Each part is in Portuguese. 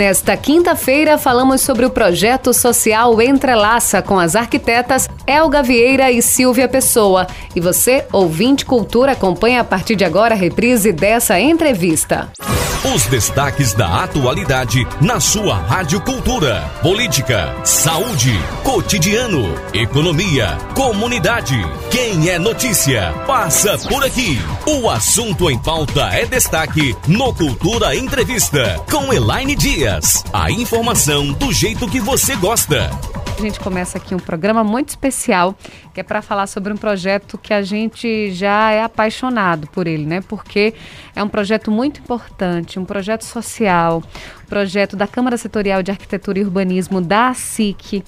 Nesta quinta-feira, falamos sobre o projeto social Entrelaça com as arquitetas Elga Vieira e Silvia Pessoa. E você, ouvinte cultura, acompanha a partir de agora a reprise dessa entrevista. Os destaques da atualidade na sua Rádio Cultura. Política, saúde, cotidiano, economia, comunidade. Quem é notícia, passa por aqui. O assunto em pauta é destaque no Cultura Entrevista com Elaine Dias. A informação do jeito que você gosta. A gente começa aqui um programa muito especial, que é para falar sobre um projeto que a gente já é apaixonado por ele, né? Porque é um projeto muito importante, um projeto social, projeto da Câmara Setorial de Arquitetura e Urbanismo da SIC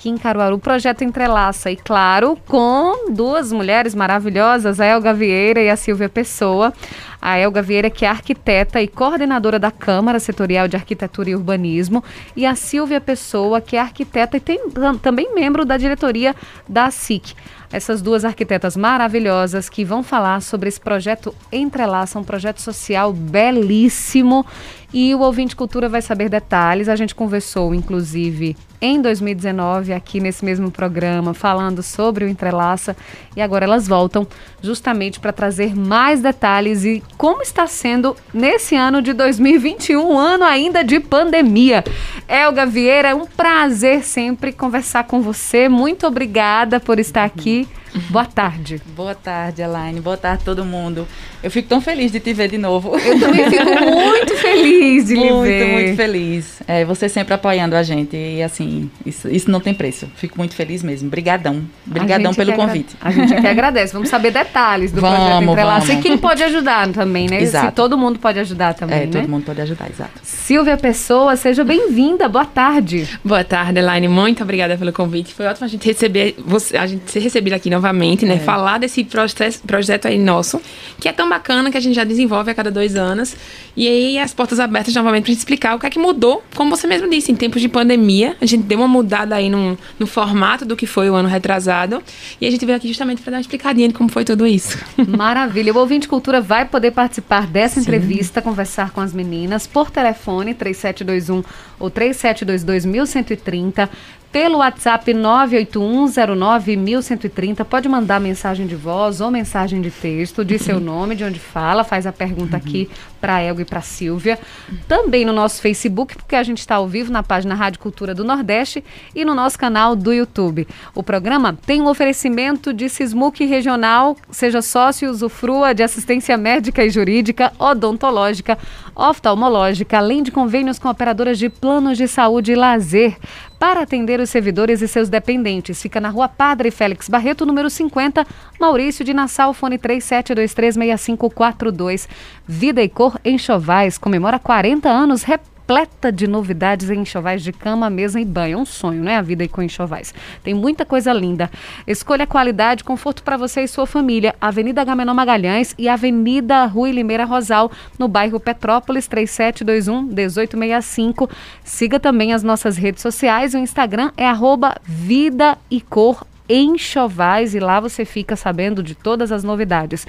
aqui em Caruaru. O projeto entrelaça, e claro, com duas mulheres maravilhosas, a Elga Vieira e a Silvia Pessoa. A Elga Vieira, que é arquiteta e coordenadora da Câmara Setorial de Arquitetura e Urbanismo, e a Silvia Pessoa, que é arquiteta e tem, também membro da diretoria da SIC essas duas arquitetas maravilhosas que vão falar sobre esse projeto Entrelaça, um projeto social belíssimo. E o Ouvinte Cultura vai saber detalhes. A gente conversou, inclusive, em 2019, aqui nesse mesmo programa, falando sobre o Entrelaça. E agora elas voltam justamente para trazer mais detalhes e como está sendo nesse ano de 2021, um ano ainda de pandemia. Elga Vieira, é um prazer sempre conversar com você. Muito obrigada por estar aqui. Boa tarde. Boa tarde, Elaine. Boa tarde, todo mundo. Eu fico tão feliz de te ver de novo. Eu também fico muito feliz de muito, lhe ver. Muito, muito feliz. É, você sempre apoiando a gente. E assim, isso, isso não tem preço. Fico muito feliz mesmo. Obrigadão. Obrigadão pelo convite. A gente aqui agradece. Vamos saber detalhes do vamos, projeto Entrelaça. Vamos. E quem pode ajudar também, né? Exato. Se todo mundo pode ajudar também, é, né? todo mundo pode ajudar, exato. Silvia Pessoa, seja bem-vinda. Boa tarde. Boa tarde, Elaine. Muito obrigada pelo convite. Foi ótimo a gente receber, você, a gente ser recebida aqui novamente, né? É falar desse processo, projeto aí nosso, que é tão bacana que a gente já desenvolve a cada dois anos. E aí as portas abertas novamente para explicar o que é que mudou, como você mesmo disse, em tempos de pandemia, a gente deu uma mudada aí no, no formato do que foi o ano retrasado. E a gente veio aqui justamente para dar uma explicadinha de como foi tudo isso. Maravilha. O ouvinte cultura vai poder participar dessa Sim. entrevista, conversar com as meninas por telefone 3721 ou 3722 1130 pelo WhatsApp 981091130. Pode mandar mensagem de voz ou mensagem de texto, diz seu nome, de onde fala, faz a pergunta uhum. aqui para Elgo e para Silvia. Também no nosso Facebook, porque a gente está ao vivo na página Rádio Cultura do Nordeste e no nosso canal do YouTube. O programa tem um oferecimento de Sismuc Regional, seja sócio, usufrua de assistência médica e jurídica, odontológica, oftalmológica, além de convênios com operadoras de planos de saúde e lazer para atender os servidores e seus dependentes. Fica na rua Padre Félix Barreto, número 50, Maurício de Nassau, fone 37236542. Vida e Cor Enxovais comemora 40 anos, repleta de novidades em enxovais de cama, mesa e banho. É um sonho, né? A vida aí com enxovais. Tem muita coisa linda. Escolha qualidade, conforto para você e sua família. Avenida Gamenon Magalhães e Avenida Rui Limeira Rosal, no bairro Petrópolis, 3721 1865. Siga também as nossas redes sociais. O Instagram é arroba Vida e Cor Enxovais e lá você fica sabendo de todas as novidades.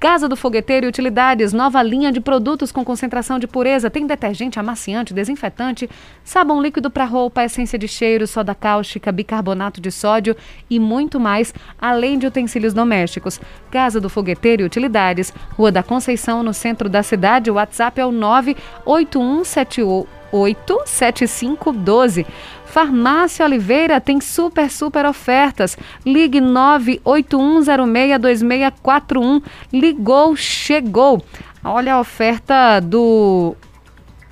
Casa do Fogueteiro e Utilidades, nova linha de produtos com concentração de pureza. Tem detergente, amaciante, desinfetante, sabão líquido para roupa, essência de cheiro, soda cáustica, bicarbonato de sódio e muito mais, além de utensílios domésticos. Casa do Fogueteiro e Utilidades, Rua da Conceição, no centro da cidade. O WhatsApp é o 98178 8512. Farmácia Oliveira tem super, super ofertas. Ligue 981062641. Ligou, chegou. Olha a oferta do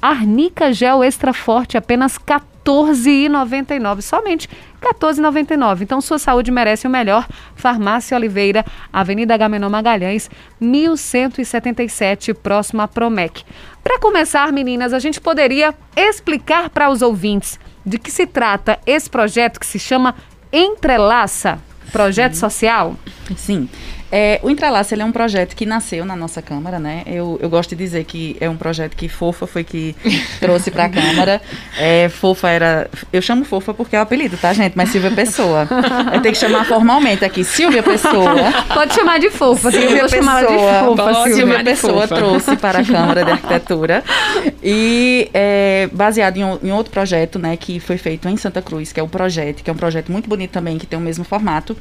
Arnica Gel Extra Forte, apenas R$ 14,99. Somente R$ 14,99. Então, sua saúde merece o melhor. Farmácia Oliveira, Avenida Gamenon Magalhães, 1177, próximo a Promec. Para começar, meninas, a gente poderia explicar para os ouvintes de que se trata esse projeto que se chama Entrelaça, projeto Sim. social? Sim. É, o Entrelaça ele é um projeto que nasceu na nossa Câmara, né? Eu, eu gosto de dizer que é um projeto que Fofa foi que trouxe para a Câmara. É, Fofa era. Eu chamo Fofa porque é o apelido, tá, gente? Mas Silvia Pessoa. Eu tenho que chamar formalmente aqui. Silvia Pessoa. Pode chamar de Fofa, Silvia Pessoa. De fofa, Silvia, Silvia Pessoa trouxe para a Câmara de Arquitetura. E é, baseado em, em outro projeto, né, que foi feito em Santa Cruz, que é o Projeto, que é um projeto muito bonito também, que tem o mesmo formato.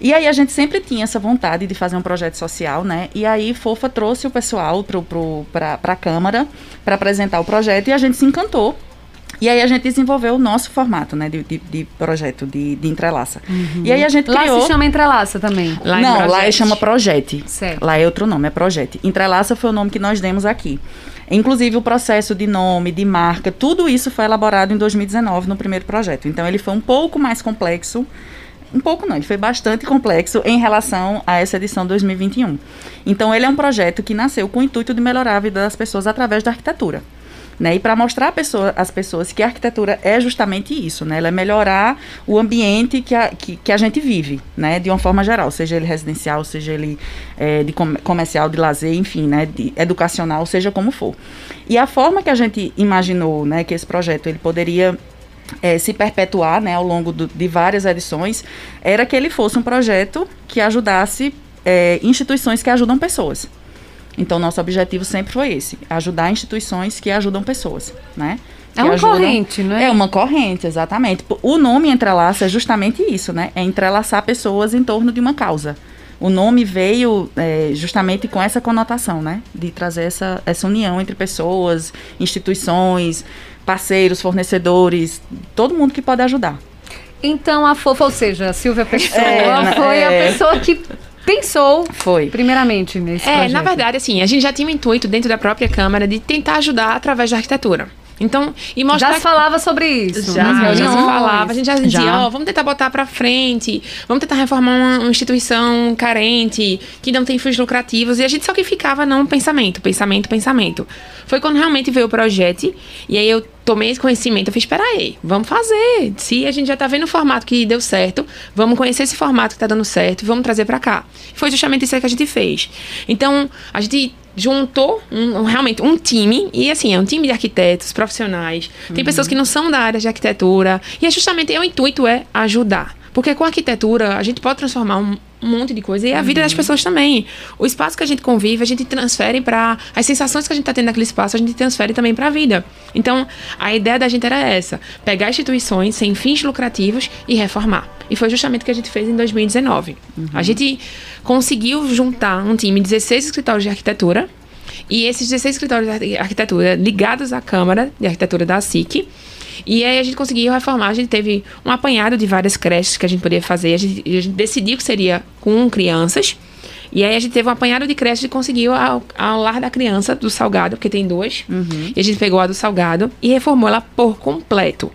E aí a gente sempre tinha essa vontade de fazer um projeto social, né? E aí Fofa trouxe o pessoal para a Câmara para apresentar o projeto e a gente se encantou e aí a gente desenvolveu o nosso formato, né, de, de, de projeto de, de entrelaça. Uhum. E aí a gente lá criou... Lá se chama entrelaça também? Lá Não, lá chama Projete. Certo. Lá é outro nome, é Projete. Entrelaça foi o nome que nós demos aqui. Inclusive o processo de nome, de marca, tudo isso foi elaborado em 2019 no primeiro projeto. Então ele foi um pouco mais complexo um pouco não, ele foi bastante complexo em relação a essa edição 2021. Então, ele é um projeto que nasceu com o intuito de melhorar a vida das pessoas através da arquitetura. Né? E para mostrar pessoa, às pessoas que a arquitetura é justamente isso, né? Ela é melhorar o ambiente que a, que, que a gente vive, né? De uma forma geral, seja ele residencial, seja ele é, de com, comercial, de lazer, enfim, né? De educacional, seja como for. E a forma que a gente imaginou, né? Que esse projeto ele poderia é, se perpetuar né, ao longo do, de várias edições, era que ele fosse um projeto que ajudasse é, instituições que ajudam pessoas. Então, nosso objetivo sempre foi esse: ajudar instituições que ajudam pessoas, né? É uma ajudam, corrente, não é? É uma corrente, exatamente. O nome entrelaça é justamente isso, né? É entrelaçar pessoas em torno de uma causa. O nome veio é, justamente com essa conotação, né? De trazer essa, essa união entre pessoas, instituições, parceiros, fornecedores, todo mundo que pode ajudar. Então a fofa, ou seja, a Silvia Pessoa é, foi é... a pessoa que pensou foi primeiramente nesse é, projeto. na verdade, assim, a gente já tinha um intuito dentro da própria Câmara de tentar ajudar através da arquitetura. Então, e mostrar. Já se falava sobre isso. Já, já se falava. A gente já dizia, ó, oh, vamos tentar botar para frente, vamos tentar reformar uma, uma, instituição carente, que não tem fins lucrativos. E a gente só que ficava não pensamento, pensamento, pensamento. Foi quando realmente veio o projeto, e aí eu tomei esse conhecimento, eu fiz, espera aí, vamos fazer. Se a gente já tá vendo o formato que deu certo, vamos conhecer esse formato que tá dando certo, vamos trazer para cá. Foi justamente isso que a gente fez. Então, a gente juntou um, realmente um time, e assim, é um time de arquitetos profissionais, tem uhum. pessoas que não são da área de arquitetura, e é justamente, o intuito é ajudar. Porque com a arquitetura, a gente pode transformar um, um monte de coisa. E a uhum. vida das pessoas também. O espaço que a gente convive, a gente transfere para. As sensações que a gente está tendo naquele espaço, a gente transfere também para a vida. Então, a ideia da gente era essa: pegar instituições sem fins lucrativos e reformar. E foi justamente o que a gente fez em 2019. Uhum. A gente conseguiu juntar um time de 16 escritórios de arquitetura. E esses 16 escritórios de arquitetura ligados à Câmara de Arquitetura da SIC e aí a gente conseguiu reformar, a gente teve um apanhado de várias creches que a gente poderia fazer, a gente, a gente decidiu que seria com crianças. E aí a gente teve um apanhado de creche e conseguiu ao, ao lar da criança do Salgado, porque tem duas. Uhum. E a gente pegou a do Salgado e reformou ela por completo.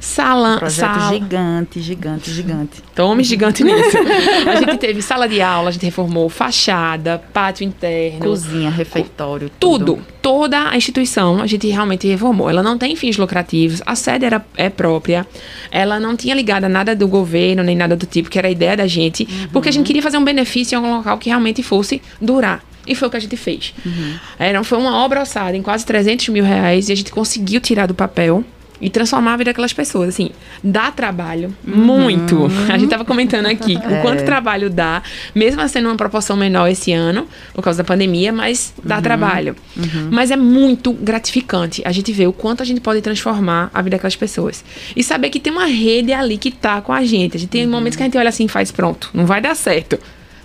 Sala, um projeto sala. gigante, gigante, gigante. Tome gigante nisso. a gente teve sala de aula, a gente reformou fachada, pátio interno, cozinha, refeitório, tudo. tudo. Toda a instituição a gente realmente reformou. Ela não tem fins lucrativos, a sede era, é própria, ela não tinha ligado a nada do governo, nem nada do tipo, que era a ideia da gente, uhum. porque a gente queria fazer um benefício em algum local que realmente fosse durar. E foi o que a gente fez. Uhum. Era, foi uma obra alçada em quase 300 mil reais e a gente conseguiu tirar do papel e transformar a vida daquelas pessoas. Assim, dá trabalho, uhum. muito. A gente estava comentando aqui é. o quanto trabalho dá, mesmo sendo uma proporção menor esse ano, por causa da pandemia, mas dá uhum. trabalho. Uhum. Mas é muito gratificante a gente ver o quanto a gente pode transformar a vida daquelas pessoas. E saber que tem uma rede ali que tá com a gente. A gente tem uhum. momentos que a gente olha assim e faz pronto, não vai dar certo.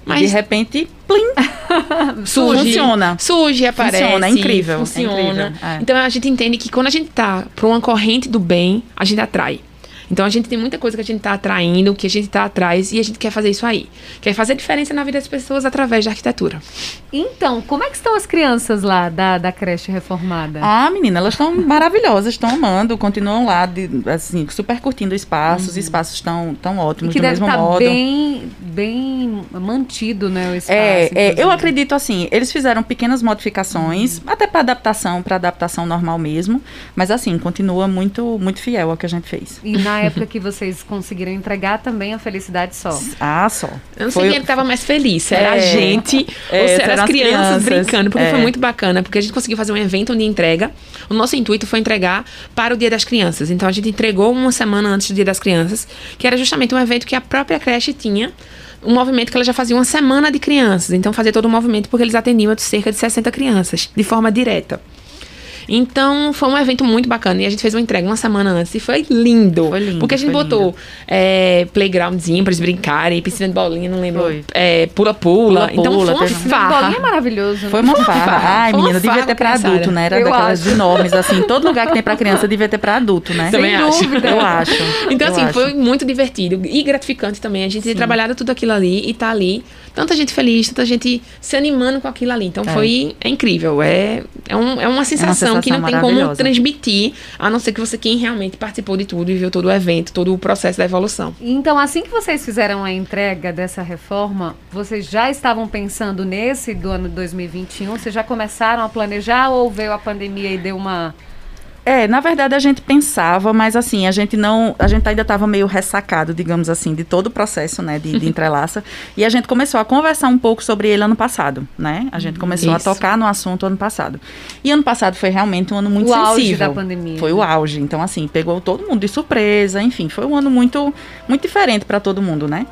Mas de repente, plim, surge, funciona. Surge, aparece. Funciona, é incrível. É funciona. É incrível, é. Então a gente entende que quando a gente tá para uma corrente do bem, a gente atrai. Então a gente tem muita coisa que a gente está atraindo, que a gente está atrás e a gente quer fazer isso aí. Quer fazer diferença na vida das pessoas através da arquitetura. Então, como é que estão as crianças lá da, da creche reformada? Ah, menina, elas estão maravilhosas, estão amando, continuam lá, de, assim, super curtindo o espaço, uhum. os espaços estão tão ótimos, e que do deve mesmo tá modo. bem bem mantido, né, o espaço. É, é eu acredito assim, eles fizeram pequenas modificações, uhum. até para adaptação, para adaptação normal mesmo, mas assim, continua muito muito fiel ao que a gente fez. E na época que vocês conseguiram entregar também a felicidade só. Ah, só. Eu não sei quem estava mais feliz, era é, a gente é, ou se eram as crianças, crianças brincando, porque é. foi muito bacana, porque a gente conseguiu fazer um evento de entrega. O nosso intuito foi entregar para o Dia das Crianças. Então a gente entregou uma semana antes do Dia das Crianças, que era justamente um evento que a própria creche tinha um movimento que ela já fazia uma semana de crianças. Então, fazia todo o movimento porque eles atendiam cerca de 60 crianças, de forma direta. Então, foi um evento muito bacana. E a gente fez uma entrega uma semana antes. E foi lindo. Foi lindo. Porque a gente botou é, playgroundzinho pra eles brincarem, piscina de bolinha, não lembro. É, pula-pula. então, foi uma farra. Bolinha é maravilhoso. Né? Foi uma farra. Ai, menina, devia ter pra adulto, né? Era Eu daquelas acho. enormes, assim. Todo lugar que tem pra criança devia ter pra adulto, né? Também Sem acho. Dúvida. Eu acho. Então, Eu assim, acho. foi muito divertido e gratificante também. A gente ter trabalhado tudo aquilo ali e tá ali tanta gente feliz, tanta gente se animando com aquilo ali. Então é. foi é incrível. É, é, um, é uma sensação, é uma sensação que não tem como transmitir, a não ser que você quem realmente participou de tudo e viu todo o evento, todo o processo da evolução. Então, assim que vocês fizeram a entrega dessa reforma, vocês já estavam pensando nesse do ano 2021? Vocês já começaram a planejar ou veio a pandemia e deu uma é, na verdade a gente pensava, mas assim, a gente não. A gente ainda estava meio ressacado, digamos assim, de todo o processo, né, de, de entrelaça. e a gente começou a conversar um pouco sobre ele ano passado, né? A gente começou Isso. a tocar no assunto ano passado. E ano passado foi realmente um ano muito o sensível. auge da pandemia. Foi o auge. Então, assim, pegou todo mundo de surpresa, enfim, foi um ano muito, muito diferente para todo mundo, né?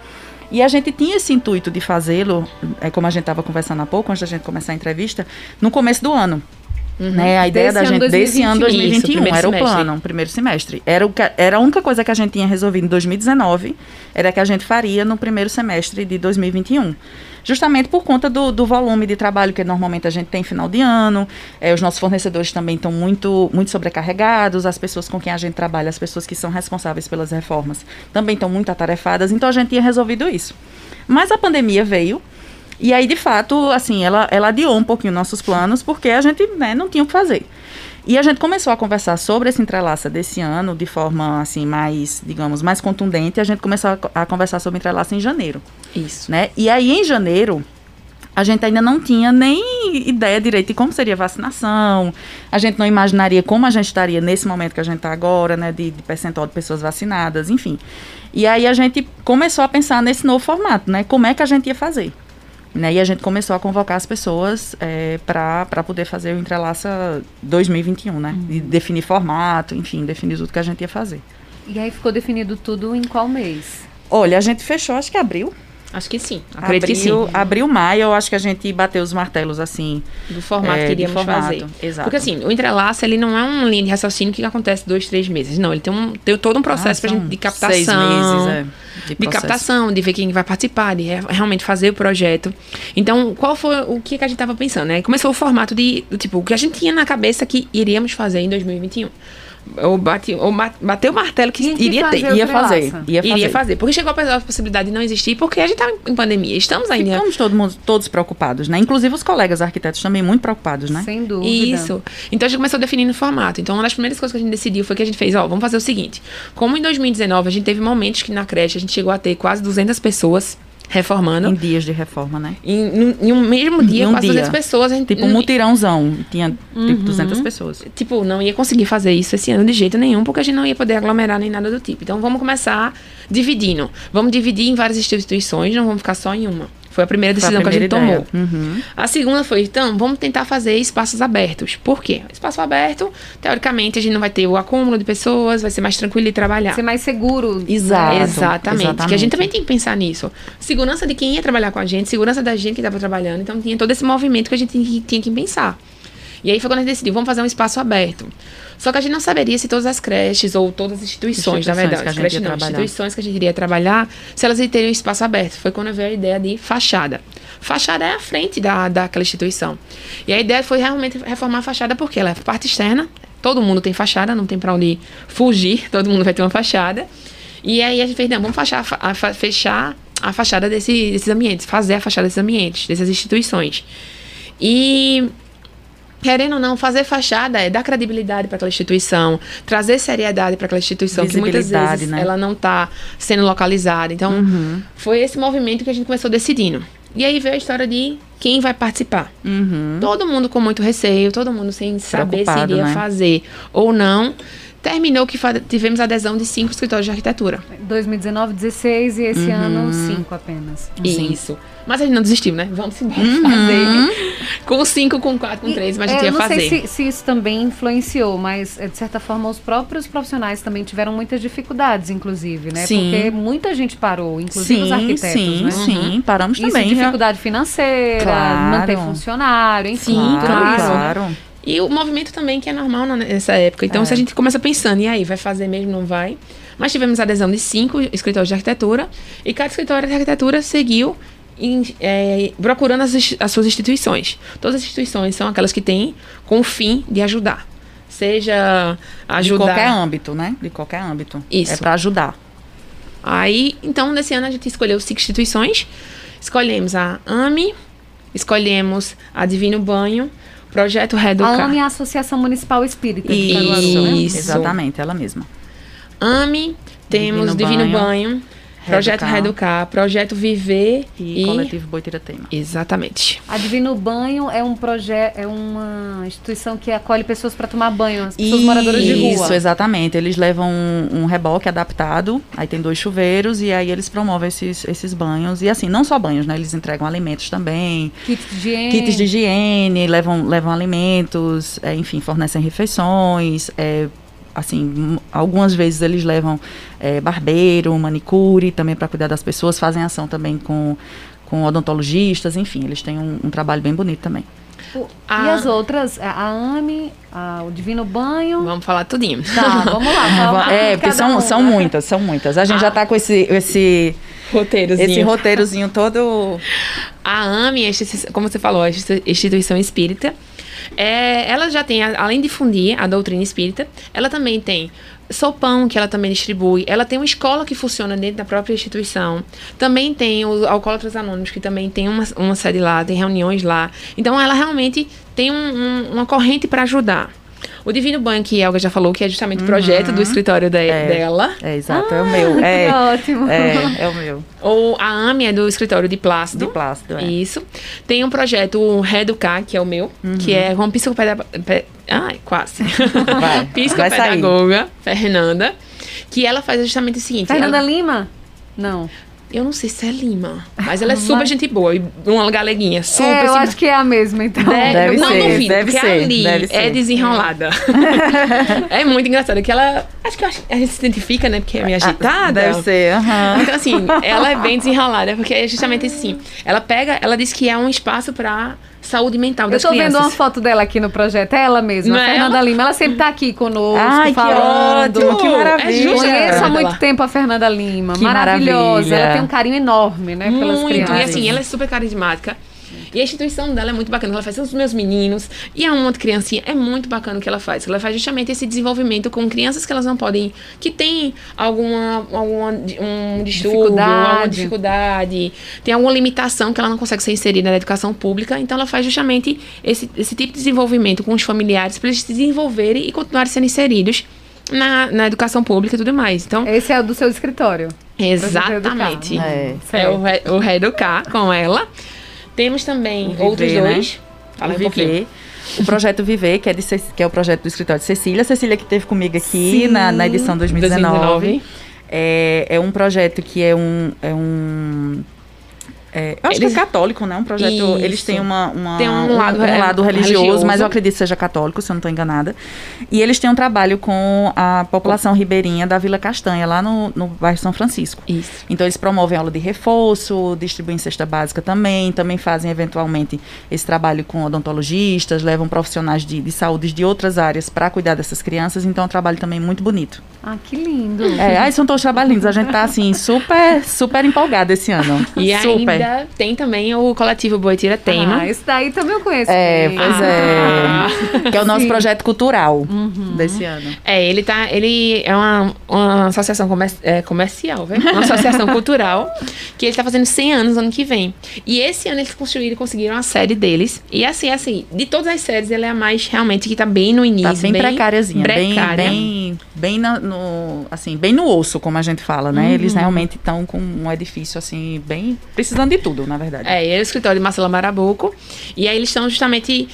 E a gente tinha esse intuito de fazê-lo, é como a gente estava conversando há pouco, antes da gente começar a entrevista, no começo do ano. Uhum. Né? A ideia desse da gente 2020, desse ano 2021 isso, era semestre. o plano, primeiro semestre. Era, o que, era a única coisa que a gente tinha resolvido em 2019, era que a gente faria no primeiro semestre de 2021 justamente por conta do, do, volume de trabalho que normalmente a gente tem final de ano. É, os nossos fornecedores também estão muito, muito sobrecarregados, as pessoas com quem a gente trabalha, as pessoas que são responsáveis pelas reformas, também estão muito atarefadas, então a gente tinha resolvido isso. Mas a pandemia veio e aí, de fato, assim, ela, ela adiou um pouquinho nossos planos, porque a gente né, não tinha o que fazer. E a gente começou a conversar sobre esse entrelaça desse ano de forma, assim, mais, digamos, mais contundente. A gente começou a, a conversar sobre entrelaça em janeiro. Isso. Né? E aí, em janeiro, a gente ainda não tinha nem ideia direito de como seria a vacinação. A gente não imaginaria como a gente estaria nesse momento que a gente está agora, né, de, de, percentual de pessoas vacinadas, enfim. E aí a gente começou a pensar nesse novo formato, né? Como é que a gente ia fazer? Né? E a gente começou a convocar as pessoas é, para poder fazer o Entrelaça 2021, né? Uhum. E definir formato, enfim, definir tudo que a gente ia fazer. E aí ficou definido tudo em qual mês? Olha, a gente fechou, acho que abril. Acho que sim. Acredito abril, que sim. Abril, maio, eu acho que a gente bateu os martelos assim. Do formato é, que iríamos formato, fazer. Exato. Porque assim, o entrelaço, ele não é uma linha de raciocínio que acontece dois, três meses. Não, ele tem, um, tem todo um processo ah, pra gente de captação. Seis meses, é, de, de, captação, de ver quem vai participar, de realmente fazer o projeto. Então, qual foi o que, que a gente estava pensando, né? Começou o formato de, tipo, o que a gente tinha na cabeça que iríamos fazer em 2021 ou, bate, ou bateu o martelo que iria ter. Ia fazer, ia fazer. Iria fazer. Porque chegou a possibilidade de não existir, porque a gente está em pandemia. Estamos ainda. Ficamos todo mundo, todos preocupados, né? Inclusive os colegas arquitetos também muito preocupados, né? Sem dúvida. Isso. Então a gente começou definindo o formato. Então uma das primeiras coisas que a gente decidiu foi que a gente fez, ó, vamos fazer o seguinte. Como em 2019 a gente teve momentos que na creche a gente chegou a ter quase 200 pessoas reformando. Em dias de reforma, né? Em, em um mesmo dia, um quase dia. 200 pessoas. A gente, tipo um mutirãozão. Tinha uhum. tipo 200 pessoas. Tipo, não ia conseguir fazer isso esse ano de jeito nenhum, porque a gente não ia poder aglomerar nem nada do tipo. Então, vamos começar dividindo. Vamos dividir em várias instituições, não vamos ficar só em uma. Foi a primeira decisão a primeira que a gente ideia. tomou. Uhum. A segunda foi, então, vamos tentar fazer espaços abertos. Por quê? Espaço aberto, teoricamente, a gente não vai ter o acúmulo de pessoas, vai ser mais tranquilo de trabalhar. Ser mais seguro. Exato. Exatamente. Exatamente. Que a gente também tem que pensar nisso. Segurança de quem ia trabalhar com a gente, segurança da gente que estava trabalhando. Então, tinha todo esse movimento que a gente tinha, tinha que pensar. E aí foi quando a gente decidiu, vamos fazer um espaço aberto. Só que a gente não saberia se todas as creches ou todas as instituições, instituições na verdade, que creches não, instituições que a gente iria trabalhar, se elas teriam espaço aberto. Foi quando veio a ideia de fachada. Fachada é a frente da, daquela instituição. E a ideia foi realmente reformar a fachada porque ela é parte externa, todo mundo tem fachada, não tem para onde fugir, todo mundo vai ter uma fachada. E aí a gente fez, não, vamos fechar a, fechar a fachada desse, desses ambientes, fazer a fachada desses ambientes, dessas instituições. E querendo ou não, fazer fachada é dar credibilidade para aquela instituição, trazer seriedade para aquela instituição, que muitas vezes né? ela não está sendo localizada. Então, uhum. foi esse movimento que a gente começou decidindo. E aí veio a história de quem vai participar. Uhum. Todo mundo com muito receio, todo mundo sem saber se iria né? fazer ou não. Terminou que tivemos adesão de cinco escritórios de arquitetura. 2019, 16 e esse uhum. ano cinco apenas. Isso. Mas a gente não desistiu, né? Vamos embora uhum. fazer. Com cinco, com quatro, com três, mas a gente ia fazer. Eu não sei se, se, isso também influenciou, mas eh, de certa forma os próprios profissionais também tiveram muitas dificuldades, inclusive, né? Sim. Porque muita gente parou, inclusive sim, os arquitetos, sim, né? Sim, uhum. paramos isso, também. dificuldade financeira, claro. manter funcionário, enfim, claro, tudo isso. Claro. E o movimento também que é normal nessa época. Então, é. se a gente começa pensando, e aí, vai fazer mesmo, não vai? Mas tivemos adesão de cinco escritórios de arquitetura e cada escritório de arquitetura seguiu em, é, procurando as, as suas instituições. Todas as instituições são aquelas que têm com o fim de ajudar. Seja ajudar. De qualquer âmbito, né? De qualquer âmbito. Isso. É para ajudar. Aí, então, nesse ano a gente escolheu cinco instituições. Escolhemos a AMI, escolhemos a Divino Banho, Projeto Reeducar. A AMI é a Associação Municipal Espírita de Isso. Né? Exatamente, ela mesma. AMI, temos Divino, Divino Banho, Banho Projeto Reeducar, Projeto Viver e, e... Coletivo Boitiratema. Exatamente. A Divino Banho é um projeto, é uma instituição que acolhe pessoas para tomar banho, as pessoas Isso, moradoras de rua. Isso, exatamente. Eles levam um, um, reboque adaptado, aí tem dois chuveiros e aí eles promovem esses, esses banhos. E assim, não só banhos, né? Eles entregam alimentos também. Kits de higiene. Kits de higiene, levam, levam alimentos, é, enfim, fornecem refeições, é, assim, algumas vezes eles levam é, barbeiro, manicure também para cuidar das pessoas, fazem ação também com, com odontologistas, enfim, eles têm um, um trabalho bem bonito também. A... E as outras, a AME, a, o Divino Banho. Vamos falar tudinho. Tá, vamos lá. é, porque são, são muitas, são muitas. A gente ah. já está com esse, esse roteirozinho. Esse roteirozinho todo. A AME, como você falou, a instituição espírita, é, ela já tem, além de fundir a doutrina espírita, ela também tem sopão que ela também distribui. Ela tem uma escola que funciona dentro da própria instituição. Também tem os Alcoólatras Anônimos, que também tem uma, uma sede lá, tem reuniões lá. Então ela realmente tem um, um, uma corrente para ajudar. O Divino Banho, que Elga já falou, que é justamente o uhum. projeto do escritório de, é, dela. É, exato, ah, é o meu. É, ótimo. É, é o meu. Ou a AME é do escritório de Plácido. De Plácido, é. Isso. Tem um projeto, o Reeducar, que é o meu, uhum. que é uma psicopedagoga... Ai, quase. Vai, psicopedagoga, Fernanda, que ela faz justamente o seguinte... Fernanda ela... Lima? Não. Eu não sei se é Lima, mas ela é super mas... gente boa. Uma galeguinha, super. É, eu acho que é a mesma, então. Deve, deve não ser, duvido, deve porque ser, ali deve é desenrolada. é muito engraçado. Que ela. Acho que a gente se identifica, né? Porque é meio ah, agitada. Deve ser, aham. Então, assim, ela é bem desenrolada, porque é justamente assim. Ela pega, ela diz que é um espaço pra saúde mental das crianças. Eu tô vendo uma foto dela aqui no projeto, é ela mesma, Não a é Fernanda ela? Lima. Ela sempre tá aqui conosco, Ai, falando. Que ótimo, que maravilha. É Conheço há muito tempo a Fernanda Lima, que maravilhosa. Maravilha. Ela tem um carinho enorme, né, muito. pelas crianças. E assim, ela é super carismática. E a instituição dela é muito bacana. Ela faz os meus meninos e a uma criancinha. É muito bacana o que ela faz. Ela faz justamente esse desenvolvimento com crianças que elas não podem. que tem alguma, alguma um distúrbio, dificuldade. alguma dificuldade, tem alguma limitação que ela não consegue ser inserida na educação pública. Então ela faz justamente esse, esse tipo de desenvolvimento com os familiares para eles se desenvolverem e continuarem sendo inseridos na, na educação pública e tudo mais. Então, Esse é o do seu escritório. Exatamente. É, é o, re, o Reeducar com ela. Temos também Viver, outros né? dois. Né? Fala um pouquinho. O projeto Viver, que é, de, que é o projeto do escritório de Cecília. Cecília que teve comigo aqui na, na edição 2019. 2019. É, é um projeto que é um, é um é, eu acho eles, que é católico, né? Um projeto. Isso. Eles têm uma, uma Tem um lado, um, um lado religioso, religioso, mas eu acredito que seja católico, se eu não estou enganada. E eles têm um trabalho com a população ribeirinha da Vila Castanha, lá no, no bairro São Francisco. Isso. Então eles promovem aula de reforço, distribuem cesta básica também, também fazem eventualmente esse trabalho com odontologistas, levam profissionais de, de saúde de outras áreas para cuidar dessas crianças. Então é um trabalho também muito bonito. Ah, que lindo. É, aí são todos trabalhos lindos. A gente tá assim, super, super empolgada esse ano. E super. ainda ainda tem também o coletivo Boitira Tema. Ah, esse daí também eu conheço. É, pois ah. é. Que é o nosso Sim. projeto cultural uhum. desse ano. É, ele tá. Ele é uma, uma associação comer, é, comercial, velho. Uma associação cultural que ele tá fazendo 100 anos ano que vem. E esse ano eles construíram conseguiram a série deles. E assim, assim, de todas as séries, ela é a mais realmente que tá bem no início. Tá bem, bem precáriazinha. Precária. Bem, bem, bem no, no, assim, bem no osso, como a gente fala, né? Uhum. Eles realmente estão com um edifício, assim, bem. precisando de tudo, na verdade. É, ele é o escritório de Marcela Marabuco. E aí eles estão justamente.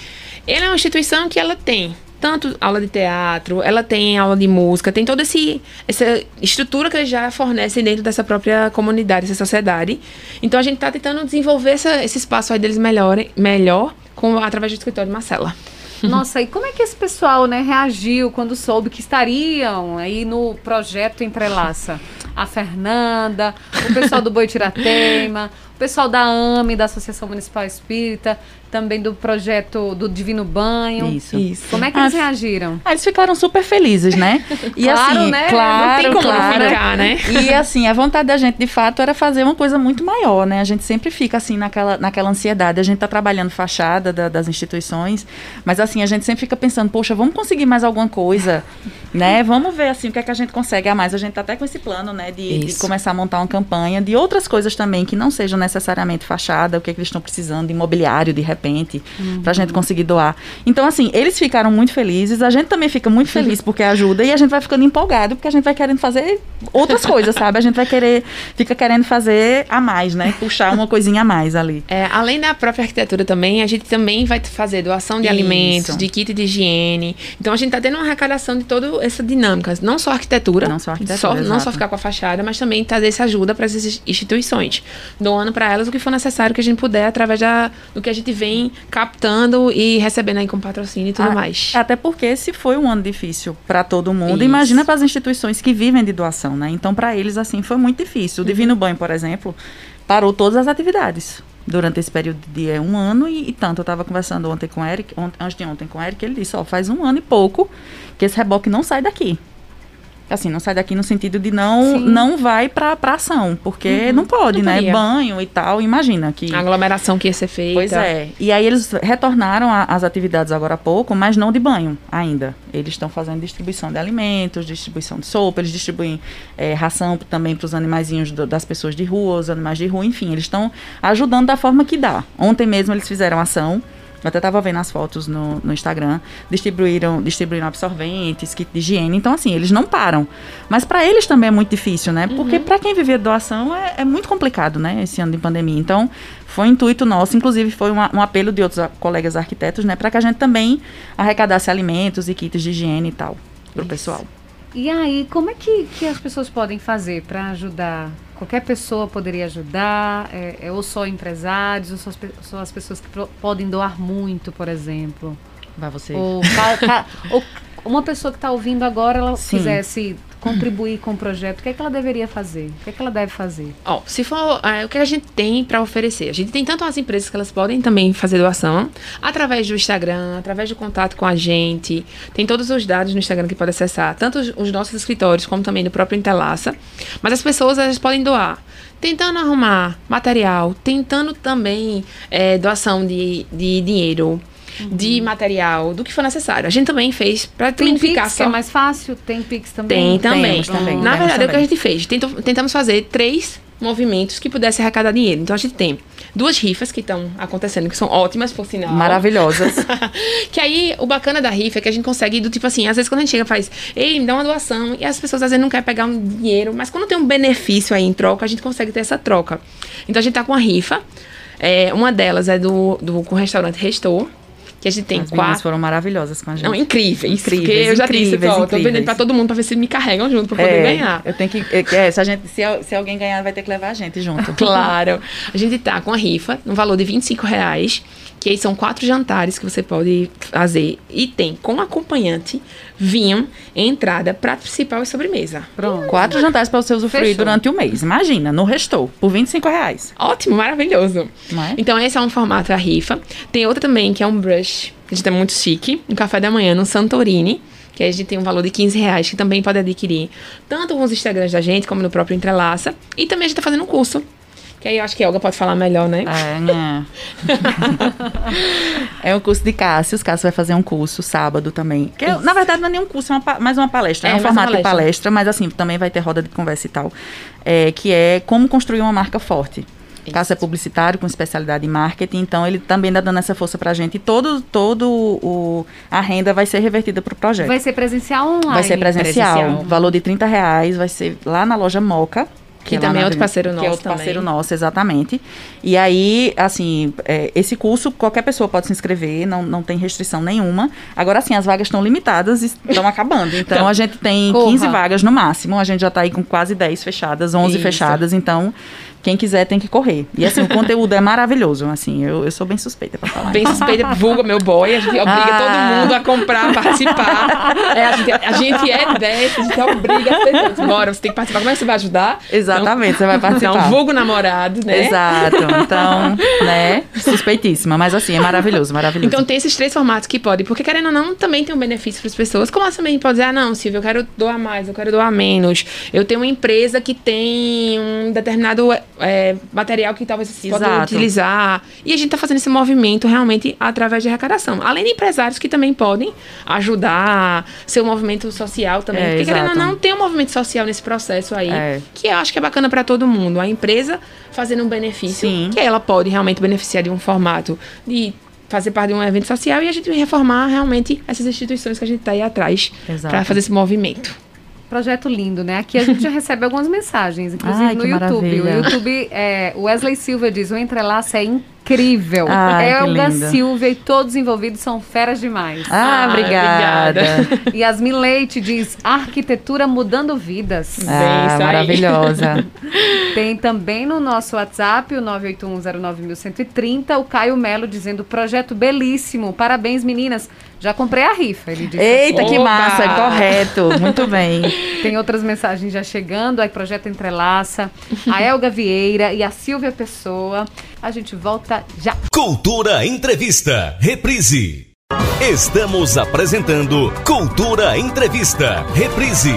Ele é uma instituição que ela tem tanto aula de teatro, ela tem aula de música, tem toda esse, essa estrutura que eles já fornecem dentro dessa própria comunidade, essa sociedade. Então a gente está tentando desenvolver essa, esse espaço aí deles melhor, melhor com, através do escritório de Marcela. Nossa, e como é que esse pessoal né, reagiu quando soube que estariam aí no projeto Entrelaça? A Fernanda, o pessoal do Boi Tirateima, pessoal da AME, da Associação Municipal Espírita, também do projeto do Divino Banho. Isso. Isso. Como é que eles reagiram? Ah, eles ficaram super felizes, né? E claro, assim, né? claro, não tem como claro. ficar, né? E assim, a vontade da gente, de fato, era fazer uma coisa muito maior, né? A gente sempre fica assim naquela, naquela ansiedade. A gente está trabalhando fachada da, das instituições, mas assim, a gente sempre fica pensando, poxa, vamos conseguir mais alguma coisa, né? Vamos ver assim o que é que a gente consegue a mais. A gente está até com esse plano, né, de, de, começar a montar uma campanha de outras coisas também que não sejam necessariamente fachada, o que é que eles estão precisando imobiliário de repente, uhum. para a gente conseguir doar. Então, assim, eles ficaram muito felizes, a gente também fica muito feliz porque ajuda e a gente vai ficando empolgado porque a gente vai querendo fazer outras coisas, sabe? A gente vai querer, fica querendo fazer a mais, né? Puxar uma coisinha a mais ali. É, além da própria arquitetura também, a gente também vai fazer doação de Isso. alimentos, de kit de higiene. Então, a gente está tendo uma arrecadação de toda essa dinâmica, não só arquitetura, não só arquitetura, só, não só ficar com a fachada, mas também trazer essa ajuda para essas instituições, doando para elas o que for necessário que a gente puder através da, do que a gente vem captando e recebendo aí com patrocínio e tudo ah, mais. Até porque esse foi um ano difícil para todo mundo. Isso. Imagina para as instituições que vivem de doação, né? Então, para eles, assim, foi muito difícil. O Divino uhum. Banho, por exemplo, parou todas as atividades durante esse período de é, um ano e, e, tanto. Eu estava conversando ontem com o Eric, ontem, antes de ontem com o Eric, ele disse, ó, faz um ano e pouco que esse reboque não sai daqui assim, não sai daqui no sentido de não não vai para ação, porque uhum. não pode, não né? Podia. Banho e tal, imagina que a aglomeração que ia ser feita. Pois é. E aí eles retornaram às atividades agora há pouco, mas não de banho ainda. Eles estão fazendo distribuição de alimentos, distribuição de sopa, eles distribuem é, ração também para os animaizinhos do, das pessoas de rua, os animais de rua, enfim, eles estão ajudando da forma que dá. Ontem mesmo eles fizeram ação eu até estava vendo as fotos no, no Instagram. Distribuíram, distribuíram absorventes, kit de higiene. Então, assim, eles não param. Mas para eles também é muito difícil, né? Porque uhum. para quem viver doação é, é, muito complicado, né? Esse ano de pandemia. Então, foi um intuito nosso. Inclusive, foi uma, um apelo de outros colegas arquitetos, né? Para que a gente também arrecadasse alimentos e kits de higiene e tal para o pessoal. E aí, como é que, que as pessoas podem fazer para ajudar qualquer pessoa poderia ajudar, é, é, ou só empresários, ou só as, só as pessoas que podem doar muito, por exemplo. Vai você. Ou, ou uma pessoa que está ouvindo agora, ela Sim. quisesse contribuir com o projeto, o que é que ela deveria fazer? O que é que ela deve fazer? Ó, oh, se for é, o que a gente tem para oferecer, a gente tem tanto as empresas que elas podem também fazer doação através do Instagram, através do contato com a gente. Tem todos os dados no Instagram que pode acessar, tanto os, os nossos escritórios como também no próprio Interlaça. Mas as pessoas elas podem doar tentando arrumar material, tentando também é, doação de, de dinheiro, de material, do que for necessário. A gente também fez para Tem Pix, só... que é mais fácil? Tem Pix também? Tem também. também. Na verdade, também. é o que a gente fez. Tentamos fazer três movimentos que pudessem arrecadar dinheiro. Então a gente tem duas rifas que estão acontecendo, que são ótimas, por sinal. Maravilhosas. que aí, o bacana da rifa é que a gente consegue, do tipo assim, às vezes quando a gente chega faz, ei, me dá uma doação, e as pessoas às vezes não querem pegar um dinheiro, mas quando tem um benefício aí em troca, a gente consegue ter essa troca. Então a gente tá com a rifa. É, uma delas é do, do com o restaurante Restor, que a gente tem As quatro. foram maravilhosas com a gente. Não, incríveis. Incríveis. Porque eu já incríveis, disse, ó, tô vendendo pra todo mundo pra ver se me carregam junto pra poder é, ganhar. Eu tenho que. É, se, a gente, se, se, alguém ganhar, vai ter que levar a gente junto. claro. A gente tá com a rifa, no valor de 25 reais que aí são quatro jantares que você pode fazer. E tem com acompanhante, vinho, entrada, prato principal e sobremesa. Pronto. Quatro jantares para você usufruir Fechou. durante o mês. Imagina, no restou, por 25 reais. Ótimo, maravilhoso. É? Então esse é um formato a rifa. Tem outra também que é um brush, a gente é muito chique. Um café da manhã no Santorini que a gente tem um valor de 15 reais, que também pode adquirir tanto com os Instagrams da gente, como no próprio Entrelaça. E também a gente está fazendo um curso Que aí eu acho que a Olga pode falar melhor, né? É, né? é um curso de Cássio. Cássio vai fazer um curso sábado também. Que, na verdade, não é nenhum curso, é uma, mais uma palestra. É, é um formato palestra. de palestra, mas assim, também vai ter roda de conversa e tal. É, que é como construir uma marca forte. Cássio é publicitário com especialidade em marketing, então ele também está dando essa força para a gente. E todo, todo o, a renda vai ser revertida para o projeto. Vai ser presencial ou online? Vai ser presencial. presencial. Valor de 30 reais, vai ser lá na loja Moca. Que, que também é outro parceiro nosso. Que é outro também. parceiro nosso, exatamente. E aí, assim, é, esse curso, qualquer pessoa pode se inscrever, não, não tem restrição nenhuma. Agora, assim, as vagas estão limitadas e estão acabando. Então, então, a gente tem Corra. 15 vagas no máximo. A gente já está aí com quase 10 fechadas, 11 Isso. fechadas. Então, quem quiser tem que correr. E assim, o conteúdo é maravilhoso. Assim, eu, eu sou bem suspeita pra falar. Bem suspeita, vulga meu boy. A gente obriga ah. todo mundo a comprar, a participar. É, a, gente, a gente é 10, a gente obriga as pessoas. Bora, você tem que participar. Como é que você vai ajudar? Exatamente, então, você vai participar. Então, vulgo namorado, né? Exato. Então, né? Suspeitíssima. Mas assim, é maravilhoso, maravilhoso. Então tem esses três formatos que podem. Porque querendo ou não, também tem um benefício para as pessoas. Como assim também pode dizer, ah, não, Silvia, eu quero doar mais, eu quero doar menos. Eu tenho uma empresa que tem um determinado é, material que talvez você possa utilizar. E a gente está fazendo esse movimento realmente através de arrecadação. Além de empresários que também podem ajudar, ser um movimento social também. É, porque exato. querendo ou não, tem um movimento social nesse processo aí, é. que eu acho que é bacana para todo mundo. A empresa fazendo um benefício, Sim. que ela pode realmente beneficiar de um formato de fazer parte de um evento social e a gente reformar realmente essas instituições que a gente está aí atrás para fazer esse movimento projeto lindo, né? Aqui a gente já recebe algumas mensagens, inclusive Ai, no YouTube. Maravilha. O YouTube, é, Wesley Silva diz, o entrelaço é incrível. Ai, Elga Silvia e todos envolvidos são feras demais. Ah, ah obrigada. obrigada. Yasmin Leite diz: arquitetura mudando vidas. Ah, maravilhosa. Tem também no nosso WhatsApp, o 981091130, o Caio Melo dizendo: projeto belíssimo. Parabéns, meninas. Já comprei a rifa, ele disse. Eita, assim. que massa, correto. Muito bem. Tem outras mensagens já chegando, aí Projeto Entrelaça, a Elga Vieira e a Silvia Pessoa. A gente volta já. Cultura Entrevista, reprise. Estamos apresentando Cultura Entrevista, reprise.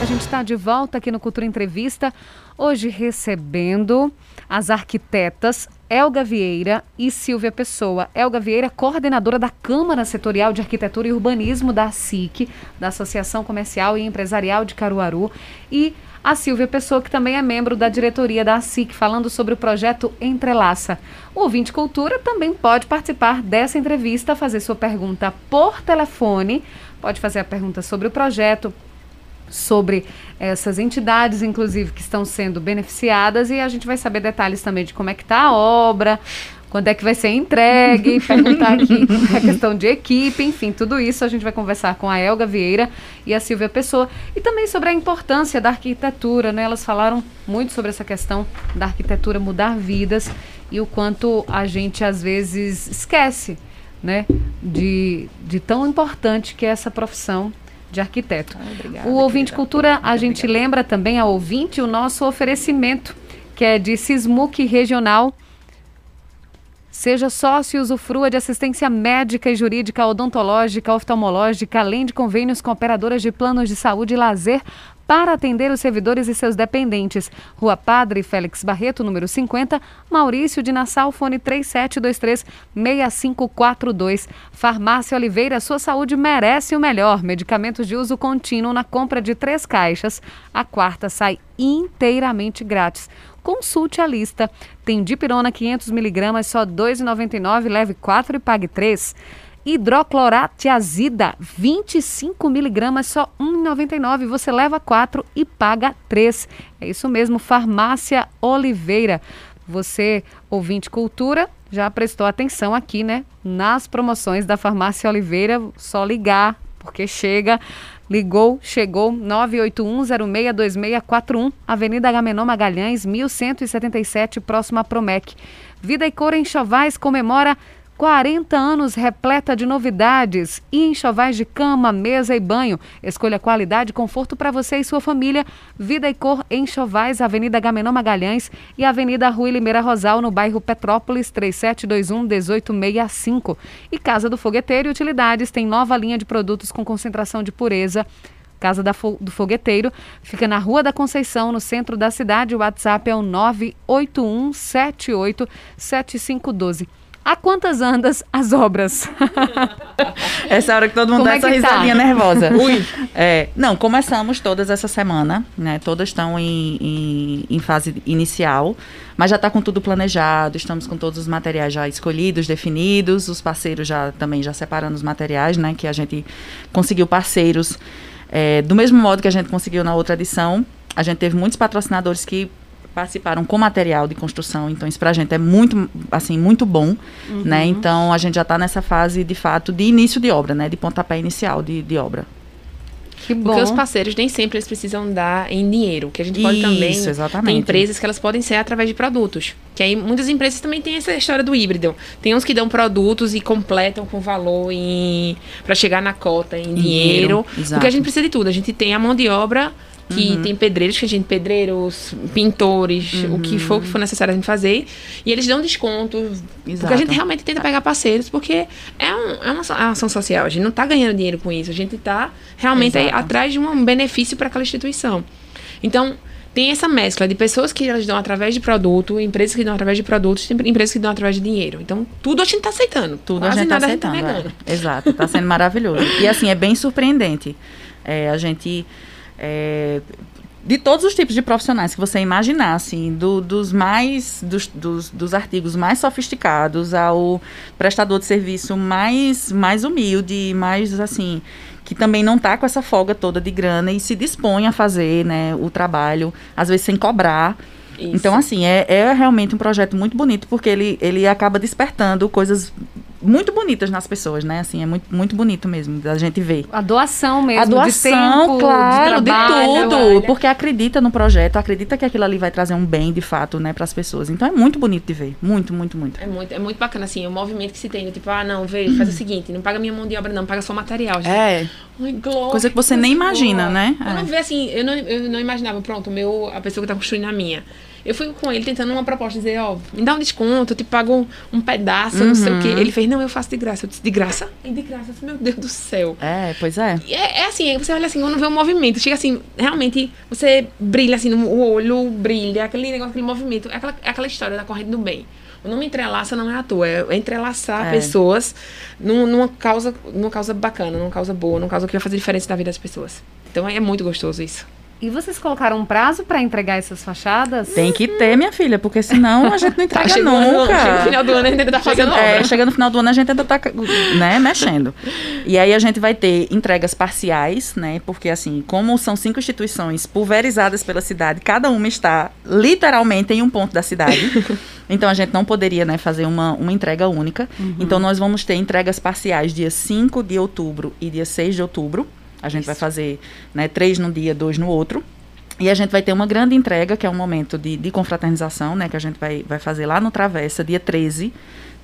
A gente está de volta aqui no Cultura Entrevista, hoje recebendo as arquitetas Elga Vieira e Silvia Pessoa. Elga Vieira, coordenadora da Câmara Setorial de Arquitetura e Urbanismo da SIC, da Associação Comercial e Empresarial de Caruaru, e a Silvia Pessoa, que também é membro da diretoria da SIC, falando sobre o projeto Entrelaça. O ouvinte Cultura também pode participar dessa entrevista, fazer sua pergunta por telefone, pode fazer a pergunta sobre o projeto, sobre essas entidades, inclusive, que estão sendo beneficiadas, e a gente vai saber detalhes também de como é que está a obra, quando é que vai ser entregue, perguntar aqui a questão de equipe, enfim, tudo isso a gente vai conversar com a Elga Vieira e a Silvia Pessoa e também sobre a importância da arquitetura, né? Elas falaram muito sobre essa questão da arquitetura mudar vidas e o quanto a gente às vezes esquece, né, de, de tão importante que é essa profissão de arquiteto. Ah, obrigada, o ouvinte querida. cultura, a gente obrigada. lembra também ao ouvinte o nosso oferecimento, que é de Sismuc Regional Seja sócio e usufrua de assistência médica e jurídica, odontológica, oftalmológica, além de convênios com operadoras de planos de saúde e lazer para atender os servidores e seus dependentes. Rua Padre Félix Barreto, número 50, Maurício de Nassau, fone 3723-6542. Farmácia Oliveira, sua saúde merece o melhor. Medicamentos de uso contínuo na compra de três caixas. A quarta sai inteiramente grátis. Consulte a lista. Tem dipirona 500mg, só R$ 2,99, leve 4 e pague 3. Hidrocloratiazida, 25mg, só R$ 1,99. Você leva 4 e paga 3. É isso mesmo, Farmácia Oliveira. Você, ouvinte cultura, já prestou atenção aqui, né? Nas promoções da Farmácia Oliveira, só ligar, porque chega Ligou, chegou 981062641, Avenida Agamenon Magalhães, 1177, próximo a Promec. Vida e Cor Enxovais comemora 40 anos repleta de novidades e enxovais de cama, mesa e banho. Escolha qualidade e conforto para você e sua família. Vida e cor enxovais, Avenida Gamenon Magalhães e Avenida Rui Limeira Rosal, no bairro Petrópolis, 3721-1865. E Casa do Fogueteiro e Utilidades tem nova linha de produtos com concentração de pureza Casa do Fogueteiro fica na Rua da Conceição, no centro da cidade. O WhatsApp é o 981787512. Há quantas andas as obras? essa hora que todo mundo como dá é essa tá? risadinha nervosa. Ui. É, não, começamos todas essa semana, né? Todas estão em, em, em fase inicial, mas já está com tudo planejado, estamos com todos os materiais já escolhidos, definidos, os parceiros já também já separando os materiais, né? Que a gente conseguiu parceiros é, do mesmo modo que a gente conseguiu na outra edição. A gente teve muitos patrocinadores que participaram com material de construção, então isso para a gente é muito, assim, muito bom, uhum. né? Então a gente já está nessa fase, de fato, de início de obra, né? De pontapé inicial de, de obra. Que bom. Porque os parceiros nem sempre eles precisam dar em dinheiro, que a gente pode Isso, também exatamente. tem empresas que elas podem ser através de produtos. Que aí muitas empresas também têm essa história do híbrido. Tem uns que dão produtos e completam com valor em para chegar na cota em dinheiro, dinheiro porque a gente precisa de tudo. A gente tem a mão de obra que uhum. tem pedreiros, que a gente, pedreiros, pintores, uhum. o que for que for necessário a gente fazer. E eles dão desconto. Exato. Porque a gente realmente tenta pegar parceiros, porque é, um, é uma ação social. A gente não está ganhando dinheiro com isso. A gente está realmente aí, atrás de um benefício para aquela instituição. Então, tem essa mescla de pessoas que elas dão através de produto, empresas que dão através de produtos, empresas que dão através de dinheiro. Então, tudo a gente está aceitando. Tudo Quase a gente está aceitando. Gente tá é. Exato, está sendo maravilhoso. E assim, é bem surpreendente. É, a gente é, de todos os tipos de profissionais que você imaginar, assim, do, dos mais dos, dos, dos, artigos mais sofisticados ao prestador de serviço mais mais humilde, mais assim, que também não está com essa folga toda de grana e se dispõe a fazer, né, o trabalho, às vezes sem cobrar. Isso. Então, assim, é, é realmente um projeto muito bonito, porque ele, ele acaba despertando coisas muito bonitas nas pessoas, né? Assim, é muito, muito bonito mesmo a gente ver. A doação mesmo, a doação, de tempo, claro, de, trabalho, de tudo, porque acredita no projeto, acredita que aquilo ali vai trazer um bem de fato, né, para as pessoas. Então é muito bonito de ver, muito, muito, muito. É muito, é muito bacana assim, o movimento que se tem, tipo, ah, não, vê, faz o seguinte, não paga minha mão de obra não, paga só material. Gente. É. Ai, glória, coisa que você nem imagina, boa. né? Eu é. não vê assim, eu não, eu não imaginava, pronto, meu, a pessoa que tá construindo a minha eu fui com ele tentando uma proposta, dizer, ó, me dá um desconto, eu te pago um, pedaço, uhum. não sei o quê. Uhum. Ele fez, não, eu faço de graça. Eu disse, de graça? E de graça, disse, meu Deus do céu. É, pois é. é. É, assim, você olha assim, quando vê um movimento, chega assim, realmente, você brilha assim, o olho brilha, aquele negócio, aquele movimento, é aquela, é aquela história da corrente do bem. O nome entrelaça não é à toa, é entrelaçar é. pessoas num, numa, causa, numa causa bacana, numa causa boa, numa causa que vai fazer diferença na vida das pessoas. Então é muito gostoso isso. E vocês colocaram um prazo para entregar essas fachadas? Tem que ter, minha filha, porque senão a gente não entrega tá nunca. chega no final do ano a gente ainda tá fazendo chega, é, chega no final do ano a gente ainda tá né, mexendo. E aí a gente vai ter entregas parciais, né? Porque assim, como são cinco instituições pulverizadas pela cidade, cada uma está literalmente em um ponto da cidade. Então a gente não poderia né, fazer uma, uma entrega única. Uhum. Então nós vamos ter entregas parciais dia 5 de outubro e dia 6 de outubro. A gente Isso. vai fazer né, três num dia, dois no outro. E a gente vai ter uma grande entrega, que é um momento de, de confraternização, né? Que a gente vai, vai fazer lá no Travessa, dia 13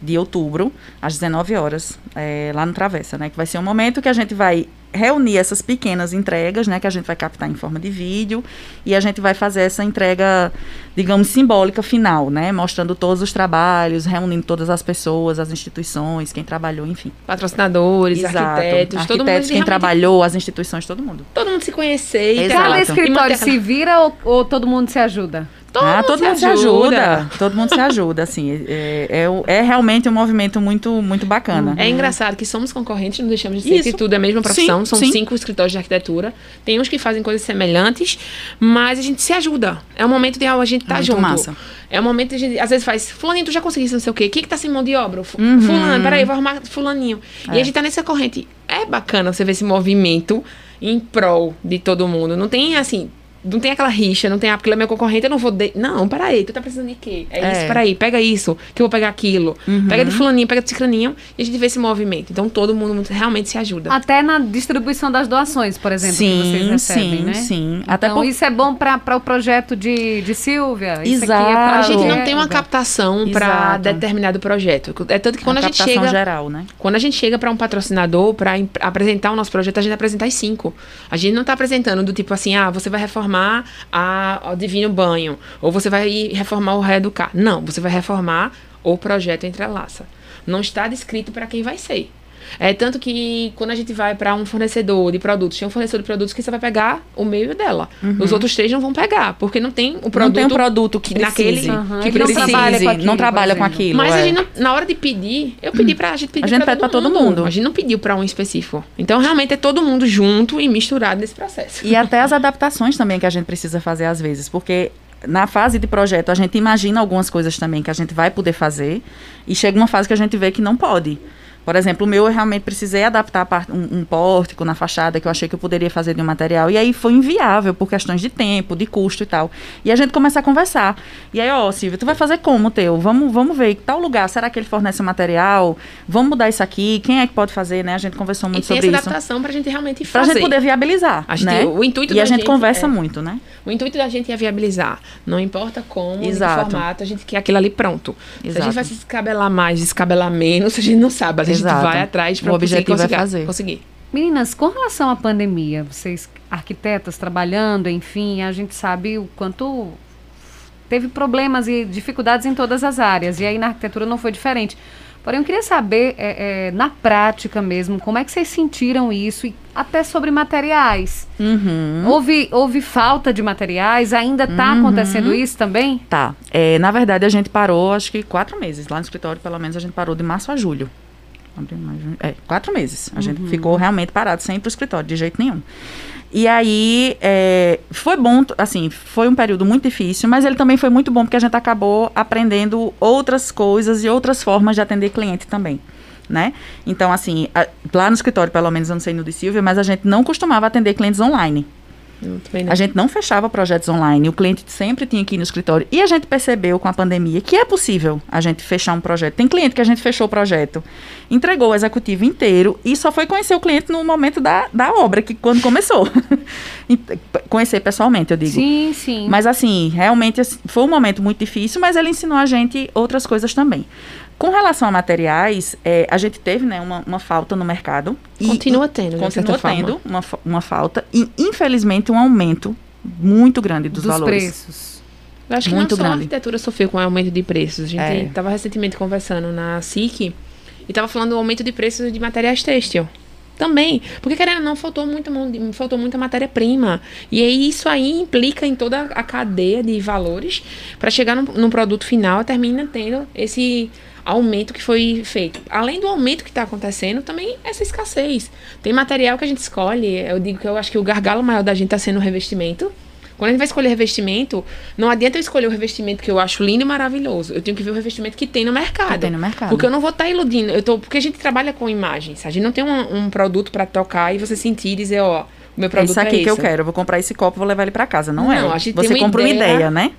de outubro, às 19 horas, é, lá no Travessa, né? Que vai ser um momento que a gente vai reunir essas pequenas entregas, né, que a gente vai captar em forma de vídeo, e a gente vai fazer essa entrega, digamos, simbólica final, né, mostrando todos os trabalhos, reunindo todas as pessoas, as instituições, quem trabalhou, enfim. Patrocinadores, Exato. arquitetos, arquitetos, todo mundo quem trabalhou, as instituições, todo mundo. Todo mundo se conhecer. E Cada escritório se vira ou, ou todo mundo se ajuda? Todo, ah, mundo, todo se mundo se ajuda. Todo mundo se ajuda, assim. É, é, é, realmente um movimento muito, muito bacana. É engraçado que somos concorrentes, não deixamos de ser, Isso. que tudo é a mesma profissão. Sim, São sim. cinco escritórios de arquitetura. Tem uns que fazem coisas semelhantes, mas a gente se ajuda. É um momento de a gente tá junto. Massa. É um momento de a gente, às vezes, faz, fulaninho, tu já conseguiste não sei o quê. Quem que tá sem mão de obra? Uhum. Fulano, peraí, vou arrumar fulaninho. É. E a gente tá nessa corrente. É bacana você ver esse movimento em prol de todo mundo. Não tem, assim, não tem aquela rixa, não tem, ah, porque ele é meu concorrente, eu não vou. De... Não, peraí, tu tá precisando de quê? É, é. isso, peraí, pega isso, que eu vou pegar aquilo. Uhum. Pega de fulaninho, pega de cicraninho, e a gente vê esse movimento. Então todo mundo realmente se ajuda. Até na distribuição das doações, por exemplo, sim, que vocês recebem, sim, né? Sim, Até então por... isso é bom para o projeto de, de Silvia. Exato. É pra... A gente não tem uma captação para determinado projeto. É tanto que quando a, a gente chega. geral, né? Quando a gente chega para um patrocinador, para apresentar o nosso projeto, a gente apresenta as cinco. A gente não tá apresentando do tipo assim, ah, você vai reformar a ao Divino Banho, ou você vai reformar o Reeducar. Não, você vai reformar o projeto Entrelaça. Não está descrito para quem vai ser. É tanto que quando a gente vai para um fornecedor de produtos, tem um fornecedor de produtos que você vai pegar o meio dela. Uhum. Os outros três não vão pegar, porque não tem o produto. Não tem um produto que naquele uhum. que, precise, não trabalha com aquilo. Não trabalha com aquilo Mas é. a gente não, na hora de pedir, eu pedi para a gente pedir A gente pede para todo mundo. A gente não pediu para um específico. Então realmente é todo mundo junto e misturado nesse processo. E até as adaptações também que a gente precisa fazer às vezes, porque na fase de projeto, a gente imagina algumas coisas também que a gente vai poder fazer, e chega uma fase que a gente vê que não pode. Por exemplo, o meu eu realmente precisei adaptar um, um pórtico na fachada que eu achei que eu poderia fazer de um material. E aí foi inviável por questões de tempo, de custo e tal. E a gente começa a conversar. E aí, ó, Silvia, tu vai fazer como teu? Vamos, vamos ver tal lugar. Será que ele fornece o material? Vamos mudar isso aqui? Quem é que pode fazer, né? A gente conversou muito sobre isso. E tem essa adaptação para a gente realmente fazer. Para a gente poder viabilizar, Acho né? o intuito e a gente, gente conversa é, muito, né? O intuito da gente é viabilizar. Não importa como, Exato. formato, a gente quer aquilo ali pronto. Exato. Se a gente vai se descabelar mais, descabelar menos, a gente não sabe. A gente Exato. vai atrás para o objetivo é fazer. conseguir. Meninas, com relação à pandemia, vocês arquitetas trabalhando, enfim, a gente sabe o quanto teve problemas e dificuldades em todas as áreas. E aí na arquitetura não foi diferente. Porém, eu queria saber, é, é, na prática mesmo, como é que vocês sentiram isso e até sobre materiais. Uhum. Houve, houve falta de materiais? Ainda está uhum. acontecendo isso também? Tá. É, na verdade, a gente parou, acho que quatro meses. Lá no escritório, pelo menos, a gente parou de março a julho. É, quatro meses. A uhum. gente ficou realmente parado, sem ir para o escritório, de jeito nenhum. E aí, é, foi bom, assim, foi um período muito difícil, mas ele também foi muito bom porque a gente acabou aprendendo outras coisas e outras formas de atender cliente também. Né? Então, assim, a, lá no escritório, pelo menos, eu não sei no de Silvia, mas a gente não costumava atender clientes online. A gente não fechava projetos online, o cliente sempre tinha que ir no escritório. E a gente percebeu com a pandemia que é possível a gente fechar um projeto. Tem cliente que a gente fechou o projeto, entregou o executivo inteiro e só foi conhecer o cliente no momento da, da obra, que quando começou. conhecer pessoalmente, eu digo. Sim, sim. Mas assim, realmente assim, foi um momento muito difícil, mas ele ensinou a gente outras coisas também. Com relação a materiais, é, a gente teve né, uma, uma falta no mercado. Continua tendo, Continua tendo uma, uma falta. E, infelizmente, um aumento muito grande dos, dos valores. preços. Eu acho que muito não só grande. a arquitetura sofreu com o aumento de preços. A gente estava é. recentemente conversando na SIC e estava falando do aumento de preços de materiais têxtil também. Porque, querendo ou não, faltou, muito, faltou muita matéria-prima. E aí, isso aí implica em toda a cadeia de valores para chegar num, num, produto final, termina tendo esse aumento que foi feito. Além do aumento que está acontecendo, também essa escassez. Tem material que a gente escolhe, eu digo que eu acho que o gargalo maior da gente está sendo o revestimento. Quando a gente vai escolher revestimento, não adianta eu escolher o revestimento que eu acho lindo e maravilhoso. Eu tenho que ver o revestimento que tem no mercado. Que tem no mercado. Porque eu não vou estar tá iludindo. Eu tô, porque a gente trabalha com imagens. A gente não tem um, um produto para tocar e você sentir e dizer, ó, o meu produto é isso aqui é que eu quero. Eu vou comprar esse copo, vou levar ele para casa. Não, não é. A gente você compra uma ideia, uma ideia, né?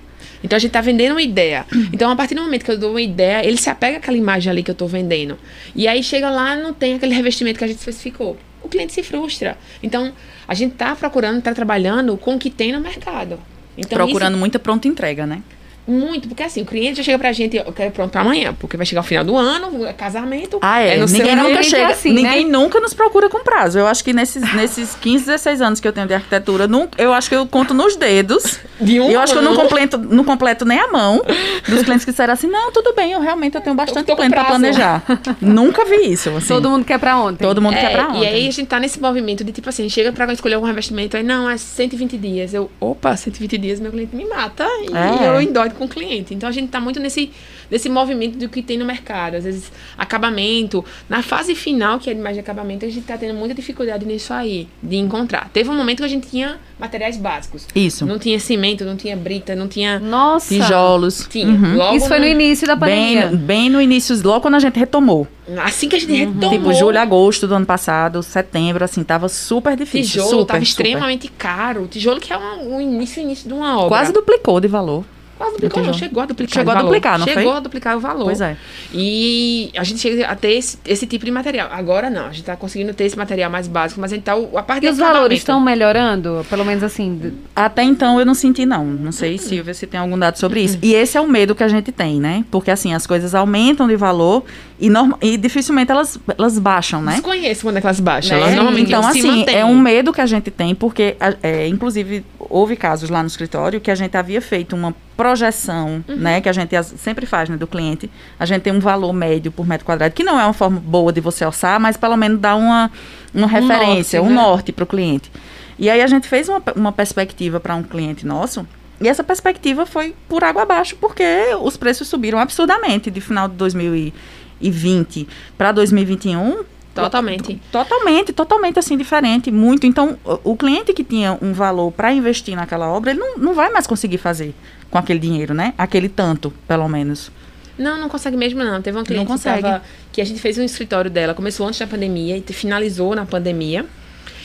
Então a gente está vendendo uma ideia. Então, a partir do momento que eu dou uma ideia, ele se apega àquela imagem ali que eu estou vendendo. E aí chega lá não tem aquele revestimento que a gente especificou. O cliente se frustra. Então, a gente está procurando, está trabalhando com o que tem no mercado. Então, procurando isso... muita pronta entrega, né? Muito, porque assim, o cliente já chega pra gente, eu quero pronto pra amanhã, porque vai chegar o final do ano, é casamento. Ah, é. é ninguém nunca chega, assim, ninguém né? nunca nos procura com prazo. Eu acho que nesses, nesses 15, 16 anos que eu tenho de arquitetura, nunca, eu acho que eu conto nos dedos. De um eu acho que eu não completo, não completo nem a mão dos clientes que disseram assim: não, tudo bem, eu realmente eu tenho bastante tempo pra planejar. nunca vi isso. Assim. Todo mundo quer pra ontem. Todo mundo é, quer pra ontem. E aí a gente tá nesse movimento de tipo assim, chega pra escolher algum revestimento, aí não, é 120 dias. Eu, opa, 120 dias meu cliente me mata. E é. eu endoido com o cliente. Então a gente está muito nesse, nesse movimento do que tem no mercado. Às vezes, acabamento. Na fase final, que é mais de acabamento, a gente está tendo muita dificuldade nisso aí, de encontrar. Teve um momento que a gente tinha materiais básicos. Isso. Não tinha cimento, não tinha brita, não tinha. Nossa! Tijolos. Tinha. Uhum. Isso foi no início da pandemia. Bem, bem no início, logo quando a gente retomou. Assim que a gente uhum. retomou. Tipo, julho, agosto do ano passado, setembro, assim, tava super difícil. Tijolo super, tava extremamente caro. Tijolo que é um, um início, início de uma obra. Quase duplicou de valor. Quase duplicou, chegou a duplicar Chegou a duplicar, não chegou foi? Chegou a duplicar o valor. Pois é. E a gente chega a ter esse, esse tipo de material. Agora não, a gente está conseguindo ter esse material mais básico, mas a gente tá, a parte E os valores estão melhorando? Pelo menos assim... Até então eu não senti não. Não sei, Silvia, se tem algum dado sobre isso. E esse é o medo que a gente tem, né? Porque assim, as coisas aumentam de valor e, norma, e dificilmente elas, elas baixam, né? Desconheço quando é que elas baixam. Né? Elas normalmente Então assim, é um medo que a gente tem, porque, é, inclusive, houve casos lá no escritório que a gente havia feito uma projeção, uhum. né, que a gente sempre faz, né, do cliente. A gente tem um valor médio por metro quadrado, que não é uma forma boa de você orçar, mas pelo menos dá uma, uma referência, um norte, um né? norte para o cliente. E aí a gente fez uma, uma perspectiva para um cliente nosso, e essa perspectiva foi por água abaixo, porque os preços subiram absurdamente de final de 2020 para 2021 Totalmente. Totalmente, totalmente assim, diferente, muito. Então, o, o cliente que tinha um valor para investir naquela obra, ele não, não vai mais conseguir fazer com aquele dinheiro, né? Aquele tanto, pelo menos. Não, não consegue mesmo não. Teve uma cliente que, tava, que a gente fez um escritório dela, começou antes da pandemia e finalizou na pandemia.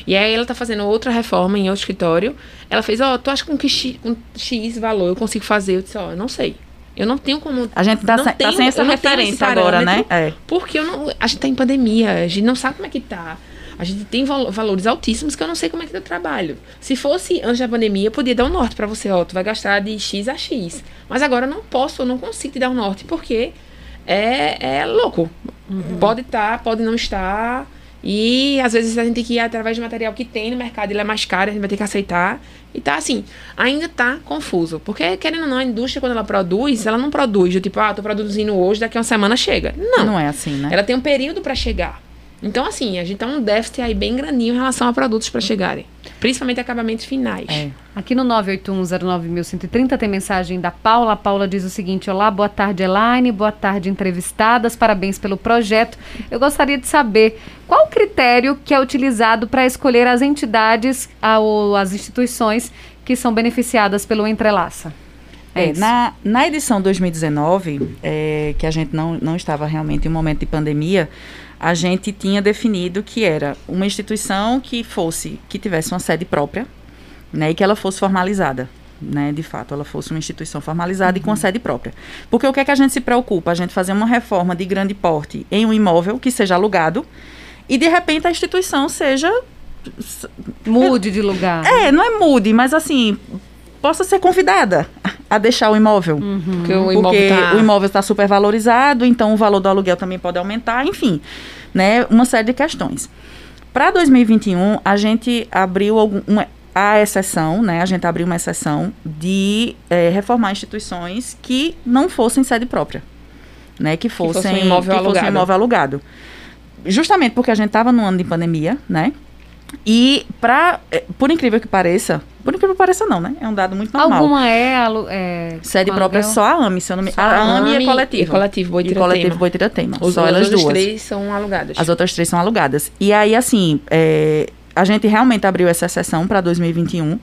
E aí ela tá fazendo outra reforma em outro escritório. Ela fez, ó, oh, tu acha com que X, com X valor eu consigo fazer? Eu disse, ó, oh, não sei. Eu não tenho como. A gente tá, se, tá tenho, tá sem essa referência agora, né? É. Porque eu não, a gente tá em pandemia, a gente não sabe como é que tá. A gente tem val valores altíssimos que eu não sei como é que eu trabalho. Se fosse antes da pandemia, eu podia dar um norte para você, ó, tu vai gastar de X a X. Mas agora eu não posso, eu não consigo te dar um norte, porque é, é louco. Uhum. Pode estar, tá, pode não estar. E às vezes a gente tem que ir através de material que tem no mercado, ele é mais caro, a gente vai ter que aceitar. E tá assim, ainda tá confuso. Porque, querendo ou não, a indústria, quando ela produz, ela não produz do tipo, ah, tô produzindo hoje, daqui a uma semana chega. Não. Não é assim, né? Ela tem um período para chegar. Então, assim, a gente tem um déficit aí bem grandinho em relação a produtos para chegarem. Principalmente acabamentos finais. É. Aqui no 981091130 tem mensagem da Paula. A Paula diz o seguinte: Olá, boa tarde, Elaine. Boa tarde, entrevistadas. Parabéns pelo projeto. Eu gostaria de saber qual o critério que é utilizado para escolher as entidades ou as instituições que são beneficiadas pelo Entrelaça. É, é na, na edição 2019, é, que a gente não, não estava realmente em um momento de pandemia, a gente tinha definido que era uma instituição que fosse, que tivesse uma sede própria, né, e que ela fosse formalizada. Né, de fato, ela fosse uma instituição formalizada uhum. e com uhum. sede própria. Porque o que é que a gente se preocupa? A gente fazer uma reforma de grande porte em um imóvel que seja alugado e de repente a instituição seja mude de lugar. É, não é mude, mas assim, possa ser convidada a deixar o imóvel. Uhum. Porque o imóvel tá... o imóvel está super valorizado, então o valor do aluguel também pode aumentar, enfim, né, uma série de questões. Para 2021, a gente abriu algum, uma, a exceção, né, a gente abriu uma exceção de é, reformar instituições que não fossem sede própria, né, que fossem, que fosse um imóvel, que alugado. Fosse um imóvel alugado. Justamente porque a gente estava no ano de pandemia, né, e para, é, por incrível que pareça, por incrível que pareça não, né? É um dado muito normal. Alguma é, é sede própria só a AME, se eu não me... A, a AME é coletiva. E coletivo Boitiratema. E coletivo Boitiratema. Os, só elas duas. As outras três são alugadas. As outras três são alugadas. E aí, assim, é, a gente realmente abriu essa sessão para 2021,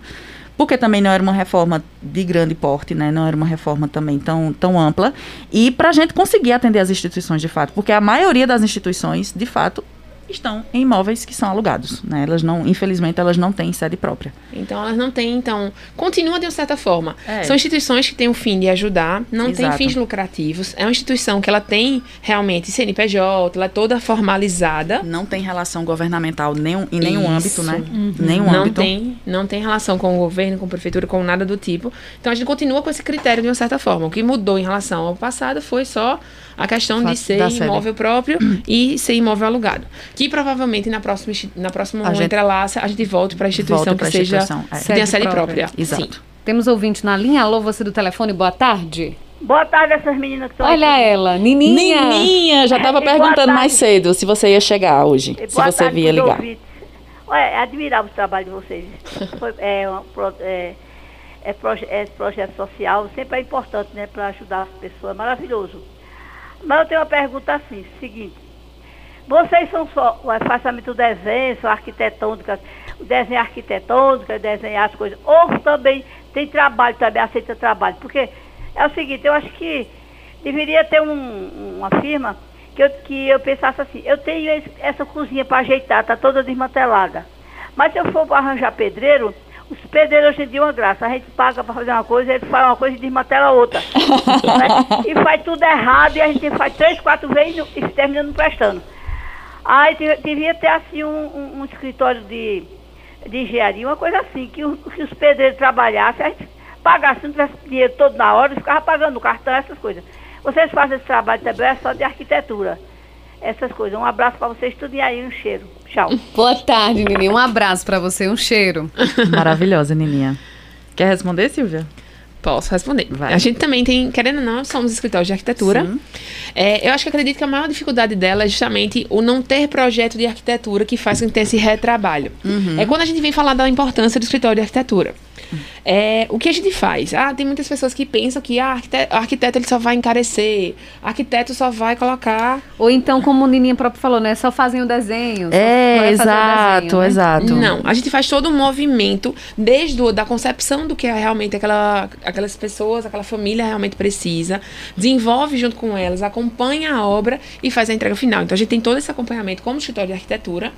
porque também não era uma reforma de grande porte, né? Não era uma reforma também tão, tão ampla. E para a gente conseguir atender as instituições de fato, porque a maioria das instituições, de fato, estão em imóveis que são alugados, né? Elas não, infelizmente, elas não têm sede própria. Então elas não têm, então, continua de uma certa forma. É. São instituições que têm o fim de ajudar, não têm fins lucrativos. É uma instituição que ela tem realmente CNPJ, ela é toda formalizada. Não tem relação governamental nenhum, em nenhum Isso. âmbito, né? Uhum. Nenhum não âmbito. tem, não tem relação com o governo, com a prefeitura, com nada do tipo. Então a gente continua com esse critério de uma certa forma. O que mudou em relação ao passado foi só a questão de ser imóvel próprio e ser imóvel alugado. Que provavelmente na próxima, na próxima a gente, entrelaça a gente volte para a instituição que seja é. que tenha sede própria. própria. Exato. Sim. Temos ouvinte na linha. Alô, você do telefone, boa tarde. Boa tarde, essas meninas que estão Olha aqui. ela, Nininha. Nininha, já estava perguntando mais cedo se você ia chegar hoje, boa se você via ligar. Olha, é admirável o trabalho de vocês. Foi, é, uma, é, é, proje é projeto social, sempre é importante, né, para ajudar as pessoas, é maravilhoso. Mas eu tenho uma pergunta assim, seguinte. Vocês são só o afastamento do desenho, são arquitetônicas, o desenho arquitetônico, desenhar as coisas, ou também tem trabalho, também aceita trabalho. Porque é o seguinte, eu acho que deveria ter um, uma firma que eu, que eu pensasse assim, eu tenho essa cozinha para ajeitar, está toda desmantelada. Mas se eu for arranjar pedreiro, os pedreiros hoje em dia é uma graça. A gente paga para fazer uma coisa, ele faz uma coisa e desmantela outra. né? E faz tudo errado e a gente faz três, quatro vezes e termina não prestando. Aí devia ter assim um, um, um, escritório de, de engenharia, uma coisa assim, que, o, que os pedreiros trabalhassem, a gente pagasse, não tivesse dinheiro todo na hora, ficava pagando o cartão, essas coisas. Vocês fazem esse trabalho também, é só de arquitetura essas coisas. Um abraço para vocês, tudo e aí, um cheiro. Tchau. Boa tarde, Nininha. Um abraço para você, um cheiro. Maravilhosa, Nininha. Quer responder, Silvia? Posso responder. Vai. A gente também tem, querendo ou não, somos escritórios de arquitetura. É, eu acho que acredito que a maior dificuldade dela é justamente o não ter projeto de arquitetura que faz com que tenha esse retrabalho. Uhum. É quando a gente vem falar da importância do escritório de arquitetura. É, o que a gente faz? Ah, tem muitas pessoas que pensam que ah, arquiteto, arquiteto ele só vai encarecer, arquiteto só vai colocar. Ou então, como o Nininha próprio falou, né? Só fazem o desenho. É, exato, desenho, né? exato. Não, a gente faz todo um movimento, desde o, da concepção do que é realmente aquela, aquelas pessoas, aquela família realmente precisa, desenvolve junto com elas, acompanha a obra e faz a entrega final. Então a gente tem todo esse acompanhamento como escritório de arquitetura.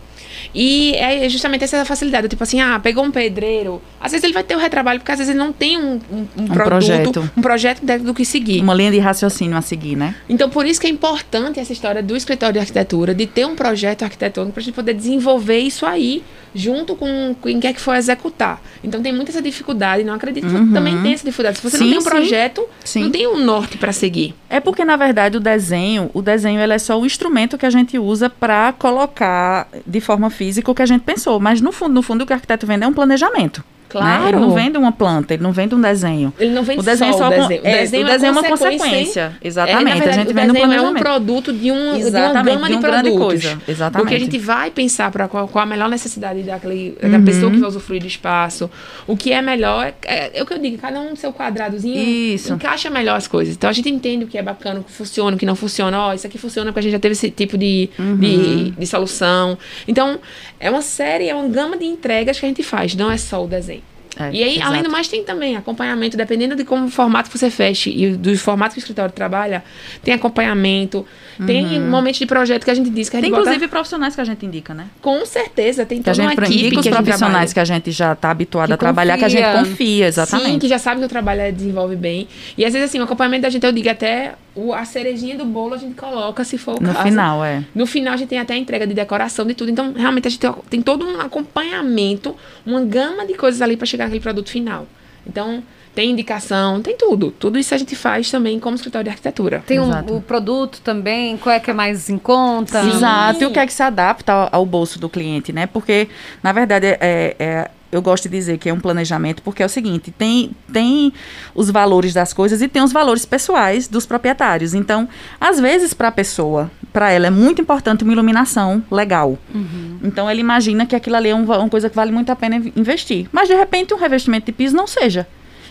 E é justamente essa facilidade, tipo assim, ah, pegou um pedreiro, às vezes ele vai ter o retrabalho, porque às vezes ele não tem um, um, um, um produto, projeto. um projeto do que seguir. Uma linha de raciocínio a seguir, né? Então, por isso que é importante essa história do escritório de arquitetura, de ter um projeto arquitetônico para a gente poder desenvolver isso aí junto com quem quer que for executar. Então tem muita essa dificuldade, não acredito que uhum. também tem essa dificuldade. Se você sim, não tem um projeto, sim. não tem um norte para seguir. É porque na verdade o desenho, o desenho ele é só o instrumento que a gente usa para colocar de forma física o que a gente pensou, mas no fundo, no fundo o que o arquiteto vende é um planejamento. Claro. Né? Ele não vende uma planta, ele não vende um desenho. Ele não vende o desenho só, o desenho. É, o desenho, é, o desenho é, uma consequência. Exatamente. É, verdade, a gente vende um planejamento. é um produto de, um, Exatamente, de uma gama de, um de produtos. Coisa. Exatamente. Porque a gente vai pensar para qual, qual, a melhor necessidade daquele, uhum. pessoa que vai usufruir do espaço. O que é melhor, é, é, o que eu digo, cada um seu quadradozinho isso. encaixa melhor as coisas. Então a gente entende o que é bacana, o que funciona, o que não funciona. Ó, oh, isso aqui funciona porque a gente já teve esse tipo de, uhum. de, de solução. Então, é uma série, é uma gama de entregas que a gente faz, não é só o desenho. É, e aí, exato. além do mais, tem também acompanhamento, dependendo de como o formato que você feche e do formato que o escritório trabalha, tem acompanhamento, uhum. tem momentos de projeto que a gente diz que a gente Tem inclusive bota... profissionais que a gente indica, né? Com certeza, tem toda que a gente uma equipe indica os profissionais que a gente já está habituado que a trabalhar, confia. que a gente confia, exatamente. Sim, que já sabe que o trabalho desenvolve bem. E às vezes, assim, o acompanhamento da gente, eu digo até o, a cerejinha do bolo a gente coloca, se for o no caso. No final, é. No final, a gente tem até a entrega de decoração de tudo. Então, realmente, a gente tem, tem todo um acompanhamento, uma gama de coisas ali para chegar naquele produto final. Então, tem indicação, tem tudo. Tudo isso a gente faz também como escritório de arquitetura. Tem um, o produto também, qual é que é mais em conta? Sim. Exato, e o que é que se adapta ao, ao bolso do cliente, né? Porque, na verdade, é, é eu gosto de dizer que é um planejamento, porque é o seguinte: tem, tem os valores das coisas e tem os valores pessoais dos proprietários. Então, às vezes, para a pessoa, para ela é muito importante uma iluminação legal. Uhum. Então, ele imagina que aquilo ali é um, uma coisa que vale muito a pena investir. Mas, de repente, um revestimento de piso não seja.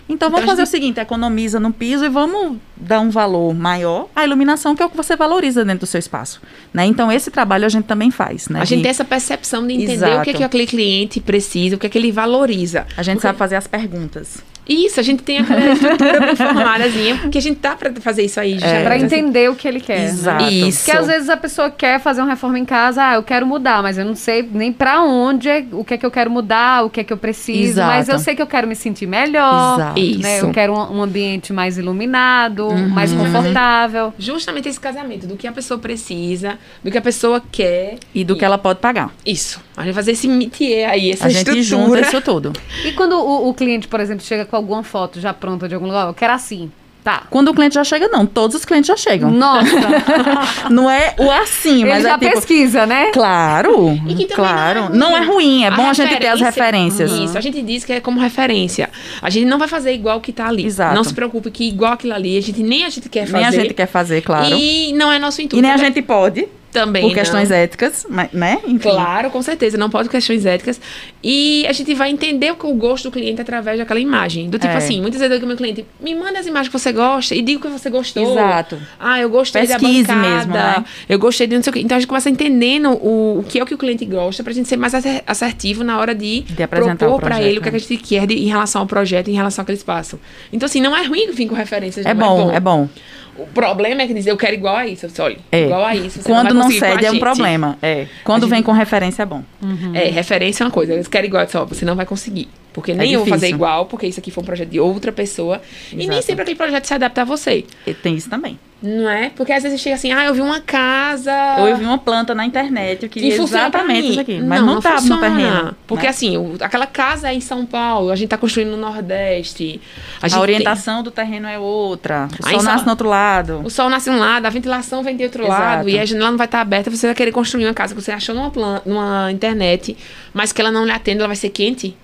Então vamos então, fazer gente... o seguinte, economiza no piso e vamos dar um valor maior à iluminação, que é o que você valoriza dentro do seu espaço. Né? Então esse trabalho a gente também faz. Né? A gente tem essa percepção de entender Exato. o que, é que aquele cliente precisa, o que é que ele valoriza. A gente Porque... sabe fazer as perguntas. Isso, a gente tem aquela estrutura bem formadazinha, porque a gente tá para fazer isso aí. É, para entender o que ele quer. Né? Exato. Né? Isso. Porque às vezes a pessoa quer fazer uma reforma em casa, ah, eu quero mudar, mas eu não sei nem para onde, é, o que é que eu quero mudar, o que é que eu preciso, Exato. mas eu sei que eu quero me sentir melhor. Exato. Isso. Né? Eu quero um, um, ambiente mais iluminado, uhum. mais confortável. Justamente esse casamento, do que a pessoa precisa, do que a pessoa quer. E do e... que ela pode pagar. Isso. A gente fazer esse métier aí, essa a estrutura. gente junta isso tudo. E quando o, o cliente, por exemplo, chega com alguma foto já pronta de algum lugar, eu quero assim. Tá. Quando o cliente já chega, não. Todos os clientes já chegam. Nossa! não é o assim, Ele mas já é tipo, pesquisa, né? Claro. claro. Não é, não é ruim, é a bom a gente ter as referências. Isso, a gente diz que é como referência. A gente não vai fazer igual o que tá ali. Exato. Não se preocupe que igual aquilo ali, a gente nem a gente quer fazer. Nem a gente quer fazer, claro. E não é nosso intuito. E nem a gente pode. Também. Por questões não. éticas, né? Enfim. Claro, com certeza. Não pode questões éticas. E a gente vai entender o, o gosto do cliente através daquela imagem. Do tipo é. assim, muitas vezes eu digo meu cliente, me manda as imagens que você gosta e diga o que você gostou. Exato. Ah, eu gostei Pesquise da bancada. mesmo, né? Eu gostei de não sei o quê. Então a gente começa entendendo o, o que é o que o cliente gosta pra gente ser mais assertivo na hora de, de propor para ele o que, é que a gente quer de, em relação ao projeto, em relação àquele espaço. Então, assim, não é ruim vir com referências. É bom, é bom. É bom. O problema é que dizer eu quero igual a isso. Eu disse, olha, é. igual a isso. Quando não, não cede é um problema. É. Quando gente... vem com referência é bom. Uhum. É, referência é uma coisa. Eles querem igual, eu disse, ó, você não vai conseguir. Porque é nem eu vou fazer igual, porque isso aqui foi um projeto de outra pessoa. Exato. E nem sempre aquele projeto se adapta a você. E tem isso também. Não é? Porque às vezes chega assim, ah, eu vi uma casa. Ou eu vi uma planta na internet, eu queria que exatamente isso aqui. Mas não, não, tá no terreno. Porque né? assim, o, aquela casa é em São Paulo, a gente tá construindo no Nordeste. A, a orientação tem... do terreno é outra. O sol nasce no outro lado. O sol nasce de um lado, a ventilação vem de outro Exato. lado. E a janela não vai estar tá aberta, você vai querer construir uma casa que você achou numa, planta, numa internet, mas que ela não lhe atende, ela vai ser quente.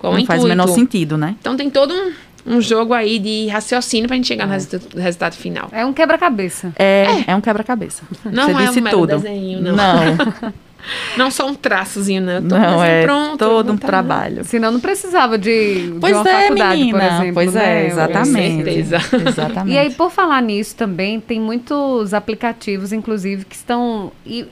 Qual Não faz o menor sentido, né? Então tem todo um, um jogo aí de raciocínio pra gente chegar é. no resultado, resultado, final. É um quebra-cabeça. É, é, é um quebra-cabeça. Não Você é disse um tudo. desenho, não. Não. Não só um traçozinho, né? não, é pronto, todo um trabalho. Senão não precisava de, pois de uma é, faculdade, menina. por exemplo. Pois é, né? exatamente. exatamente. E aí, por falar nisso também, tem muitos aplicativos, inclusive, que estão e,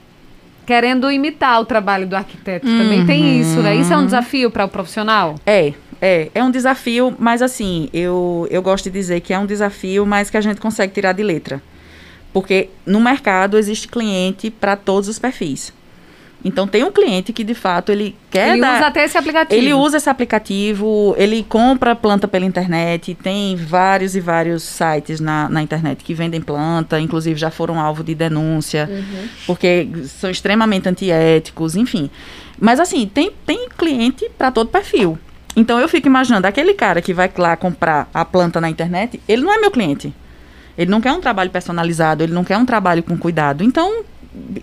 querendo imitar o trabalho do arquiteto. Uhum. Também tem uhum. isso, né? Isso é um desafio para o profissional? É, é, é um desafio, mas assim, eu, eu gosto de dizer que é um desafio, mas que a gente consegue tirar de letra. Porque no mercado existe cliente para todos os perfis. Então tem um cliente que de fato ele quer ele dar, usa até esse aplicativo. Ele usa esse aplicativo, ele compra planta pela internet, tem vários e vários sites na, na internet que vendem planta, inclusive já foram alvo de denúncia, uhum. porque são extremamente antiéticos, enfim. Mas assim, tem, tem cliente para todo perfil. Então eu fico imaginando, aquele cara que vai lá comprar a planta na internet, ele não é meu cliente. Ele não quer um trabalho personalizado, ele não quer um trabalho com cuidado. Então,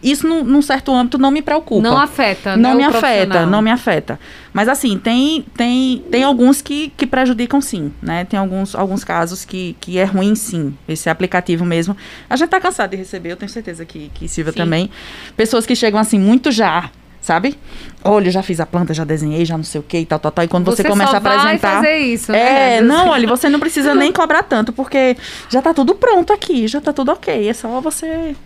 isso num, num, certo âmbito não me preocupa. Não afeta, Não né, me afeta, não me afeta. Mas assim, tem, tem, tem alguns que, que prejudicam sim, né? Tem alguns, alguns casos que, que é ruim sim, esse aplicativo mesmo. A gente tá cansado de receber, eu tenho certeza que, que Silvia sim. também. Pessoas que chegam assim, muito já, sabe? Olha, já fiz a planta, já desenhei, já não sei o que e tal, tal, tal. E quando você, você começa a apresentar. Vai fazer isso, né? É, não, olha, você não precisa nem cobrar tanto, porque já tá tudo pronto aqui, já tá tudo ok. É só você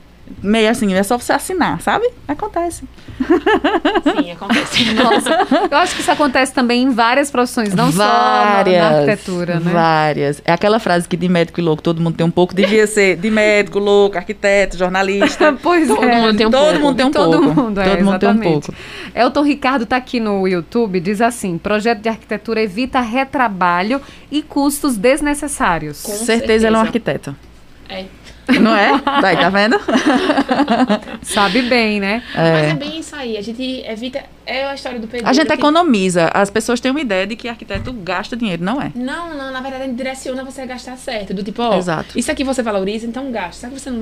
meio assim, é só você assinar, sabe? Acontece. Sim, acontece. Nossa, eu acho que isso acontece também em várias profissões, não várias, só na, na arquitetura, né? Várias. É aquela frase que de médico e louco todo mundo tem um pouco, devia ser de médico, louco, arquiteto, jornalista. pois todo é. Mundo tem um todo pouco. mundo tem um todo pouco. Mundo, é, todo mundo tem um pouco. Elton Ricardo está aqui no YouTube, diz assim: projeto de arquitetura evita retrabalho e custos desnecessários. Com certeza, certeza ele é um arquiteto. É. Não é? Daí, tá vendo? Sabe bem, né? É. Mas é bem isso aí. A gente evita. É a história do pedreiro. A gente que... economiza. As pessoas têm uma ideia de que arquiteto gasta dinheiro, não é? Não, não. Na verdade, a gente direciona você a gastar certo. Do tipo, ó. Exato. Isso aqui você valoriza, então gasta. Aqui você não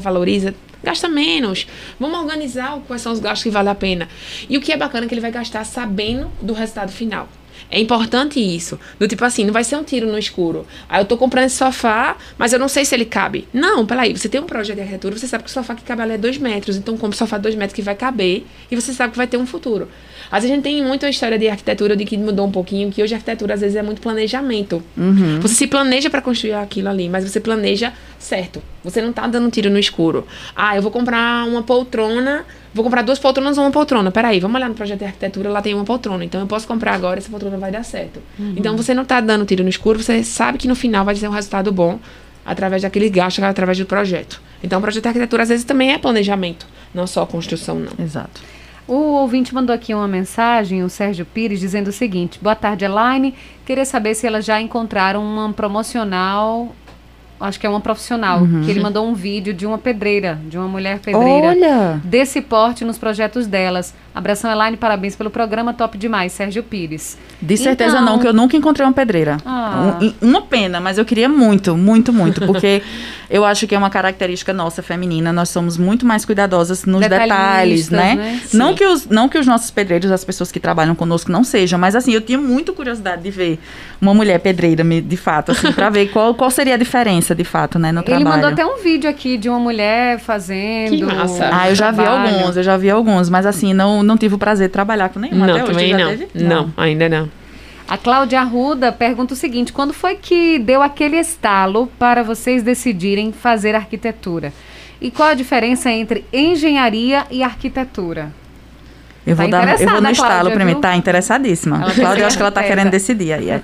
valoriza, gasta menos. Vamos organizar quais são os gastos que valem a pena. E o que é bacana é que ele vai gastar sabendo do resultado final. É importante isso. Do tipo assim, não vai ser um tiro no escuro. Aí eu tô comprando esse sofá, mas eu não sei se ele cabe. Não, peraí, você tem um projeto de arquitetura, você sabe que o sofá que cabe ali é dois metros. Então compra um sofá de dois metros que vai caber e você sabe que vai ter um futuro. Às vezes a gente tem muita história de arquitetura de que mudou um pouquinho, que hoje a arquitetura às vezes é muito planejamento. Uhum. Você se planeja para construir aquilo ali, mas você planeja certo. Você não tá dando tiro no escuro. Ah, eu vou comprar uma poltrona Vou comprar duas poltronas ou uma poltrona. Peraí, vamos olhar no projeto de arquitetura, lá tem uma poltrona. Então eu posso comprar agora, essa poltrona vai dar certo. Uhum. Então você não está dando tiro no escuro, você sabe que no final vai ser um resultado bom através daquele gasto, através do projeto. Então o projeto de arquitetura às vezes também é planejamento, não só construção, não. Exato. O ouvinte mandou aqui uma mensagem, o Sérgio Pires, dizendo o seguinte: Boa tarde, Elaine. Queria saber se elas já encontraram uma promocional acho que é uma profissional, uhum. que ele mandou um vídeo de uma pedreira, de uma mulher pedreira. Olha! Desse porte nos projetos delas. Abração, Elaine, parabéns pelo programa, top demais, Sérgio Pires. De certeza então... não, que eu nunca encontrei uma pedreira. Ah. Um, uma pena, mas eu queria muito, muito, muito, porque eu acho que é uma característica nossa feminina, nós somos muito mais cuidadosas nos detalhes, né? né? Não, que os, não que os nossos pedreiros, as pessoas que trabalham conosco não sejam, mas assim, eu tinha muita curiosidade de ver uma mulher pedreira, de fato, assim, para ver qual, qual seria a diferença, de fato, né, no Ele trabalho. Ele mandou até um vídeo aqui de uma mulher fazendo... Que massa. Ah, eu já vi alguns, eu já vi alguns, mas assim, não, não tive o prazer de trabalhar com nenhum não, até também hoje. Não. Teve? não, não, ainda não. A Cláudia Arruda pergunta o seguinte: quando foi que deu aquele estalo para vocês decidirem fazer arquitetura? E qual a diferença entre engenharia e arquitetura? Eu vou, tá dar, eu vou no estalo primeiro. Tá interessadíssima. Ela Cláudia, eu acho que ela está querendo decidir aí. É.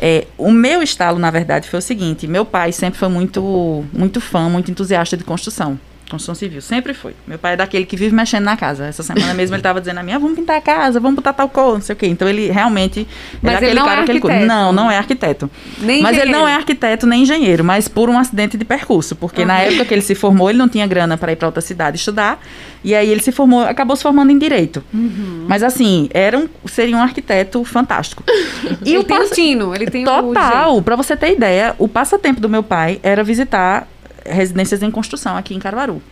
É, o meu estalo, na verdade, foi o seguinte: meu pai sempre foi muito, muito fã, muito entusiasta de construção. Construção civil, sempre foi. Meu pai é daquele que vive mexendo na casa. Essa semana mesmo ele estava dizendo a mim, ah, vamos pintar a casa, vamos botar tal cor, não sei o quê. Então ele realmente mas é aquele cara é que ele Não, não é arquiteto. Nem mas engenheiro. ele não é arquiteto nem engenheiro, mas por um acidente de percurso. Porque uhum. na época que ele se formou, ele não tinha grana para ir para outra cidade estudar. E aí ele se formou, acabou se formando em direito. Uhum. Mas assim, era um, seria um arquiteto fantástico. E ele o tem pass... tino, ele tem Total, para você ter ideia, o passatempo do meu pai era visitar residências em construção aqui em Caruaru.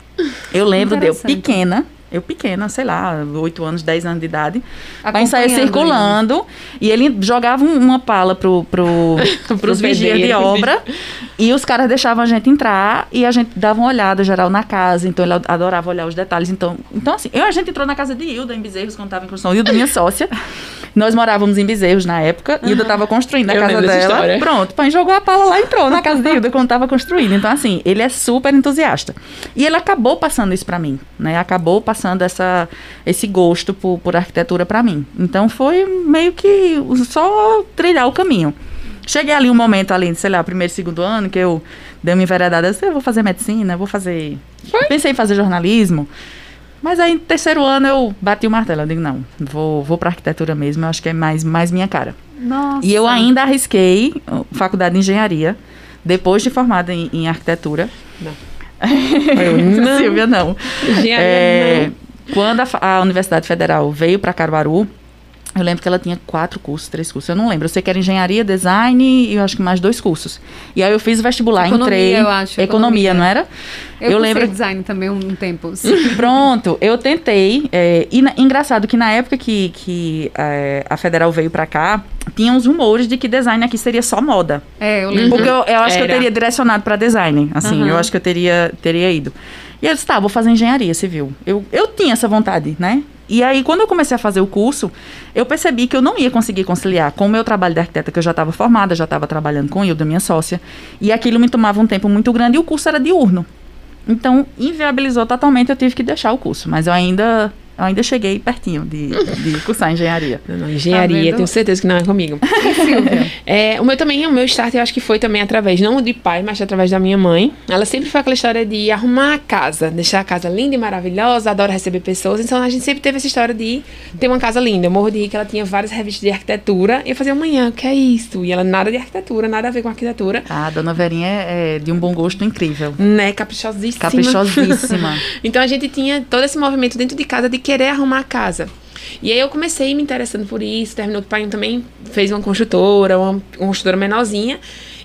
Eu lembro de eu pequena, eu pequena, sei lá, 8 anos, 10 anos de idade, a sair circulando. E ele jogava uma pala pro, pro, pros vigias de obra. e os caras deixavam a gente entrar e a gente dava uma olhada geral na casa. Então ele adorava olhar os detalhes. Então, então assim, eu, a gente entrou na casa de Hilda, em Bezerros, quando estava em construção. Hilda, minha sócia. Nós morávamos em Bezerros na época. Uhum. Hilda estava construindo a eu casa dela. História. Pronto, pai jogou a pala lá e entrou na casa de Hilda quando estava construindo. Então, assim, ele é super entusiasta. E ele acabou passando isso para mim, né? Acabou passando essa, esse gosto por, por arquitetura para mim. Então, foi meio que só trilhar o caminho. Cheguei ali um momento ali, sei lá, primeiro, segundo ano, que eu dei uma enveredada, eu, eu vou fazer medicina, vou fazer... Foi? Pensei em fazer jornalismo. Mas aí, no terceiro ano, eu bati o martelo. Eu digo, não, vou, vou para arquitetura mesmo, eu acho que é mais, mais minha cara. Nossa. E eu ainda arrisquei faculdade de engenharia, depois de formada em, em arquitetura. Não. eu, não. Silvia, não. Engenharia, é, não. Quando a, a Universidade Federal veio para Caruaru, eu lembro que ela tinha quatro cursos, três cursos. Eu não lembro. Eu sei que era engenharia, design e eu acho que mais dois cursos. E aí eu fiz vestibular, economia, entrei. Eu acho. Economia, economia, não era? Eu, eu lembro. design também um tempo. Pronto, eu tentei. É, e na, engraçado que na época que, que é, a Federal veio para cá, tinha uns rumores de que design aqui seria só moda. É, eu lembro. Porque eu, eu acho era. que eu teria direcionado para design. Assim, uhum. eu acho que eu teria, teria ido. E eu disse, tá, vou fazer engenharia civil. Eu, eu tinha essa vontade, né? E aí, quando eu comecei a fazer o curso, eu percebi que eu não ia conseguir conciliar com o meu trabalho de arquiteta, que eu já estava formada, já estava trabalhando com eu, da minha sócia, e aquilo me tomava um tempo muito grande e o curso era diurno. Então, inviabilizou totalmente, eu tive que deixar o curso. Mas eu ainda eu ainda cheguei pertinho de, de cursar engenharia. Não, não, engenharia, tá tenho certeza que não é comigo. é, o meu também, o meu start, eu acho que foi também através, não de pai, mas através da minha mãe. Ela sempre foi aquela história de arrumar a casa, deixar a casa linda e maravilhosa, adora receber pessoas. Então a gente sempre teve essa história de ter uma casa linda. Eu morro de rir que ela tinha várias revistas de arquitetura. E eu fazia amanhã, o que é isso? E ela nada de arquitetura, nada a ver com arquitetura. Ah, a dona Verinha é, é de um bom gosto incrível. Né, caprichosíssima. Caprichosíssima. então a gente tinha todo esse movimento dentro de casa de querer arrumar a casa. E aí eu comecei me interessando por isso, terminou que o pai também fez uma construtora, uma, uma construtora menorzinha.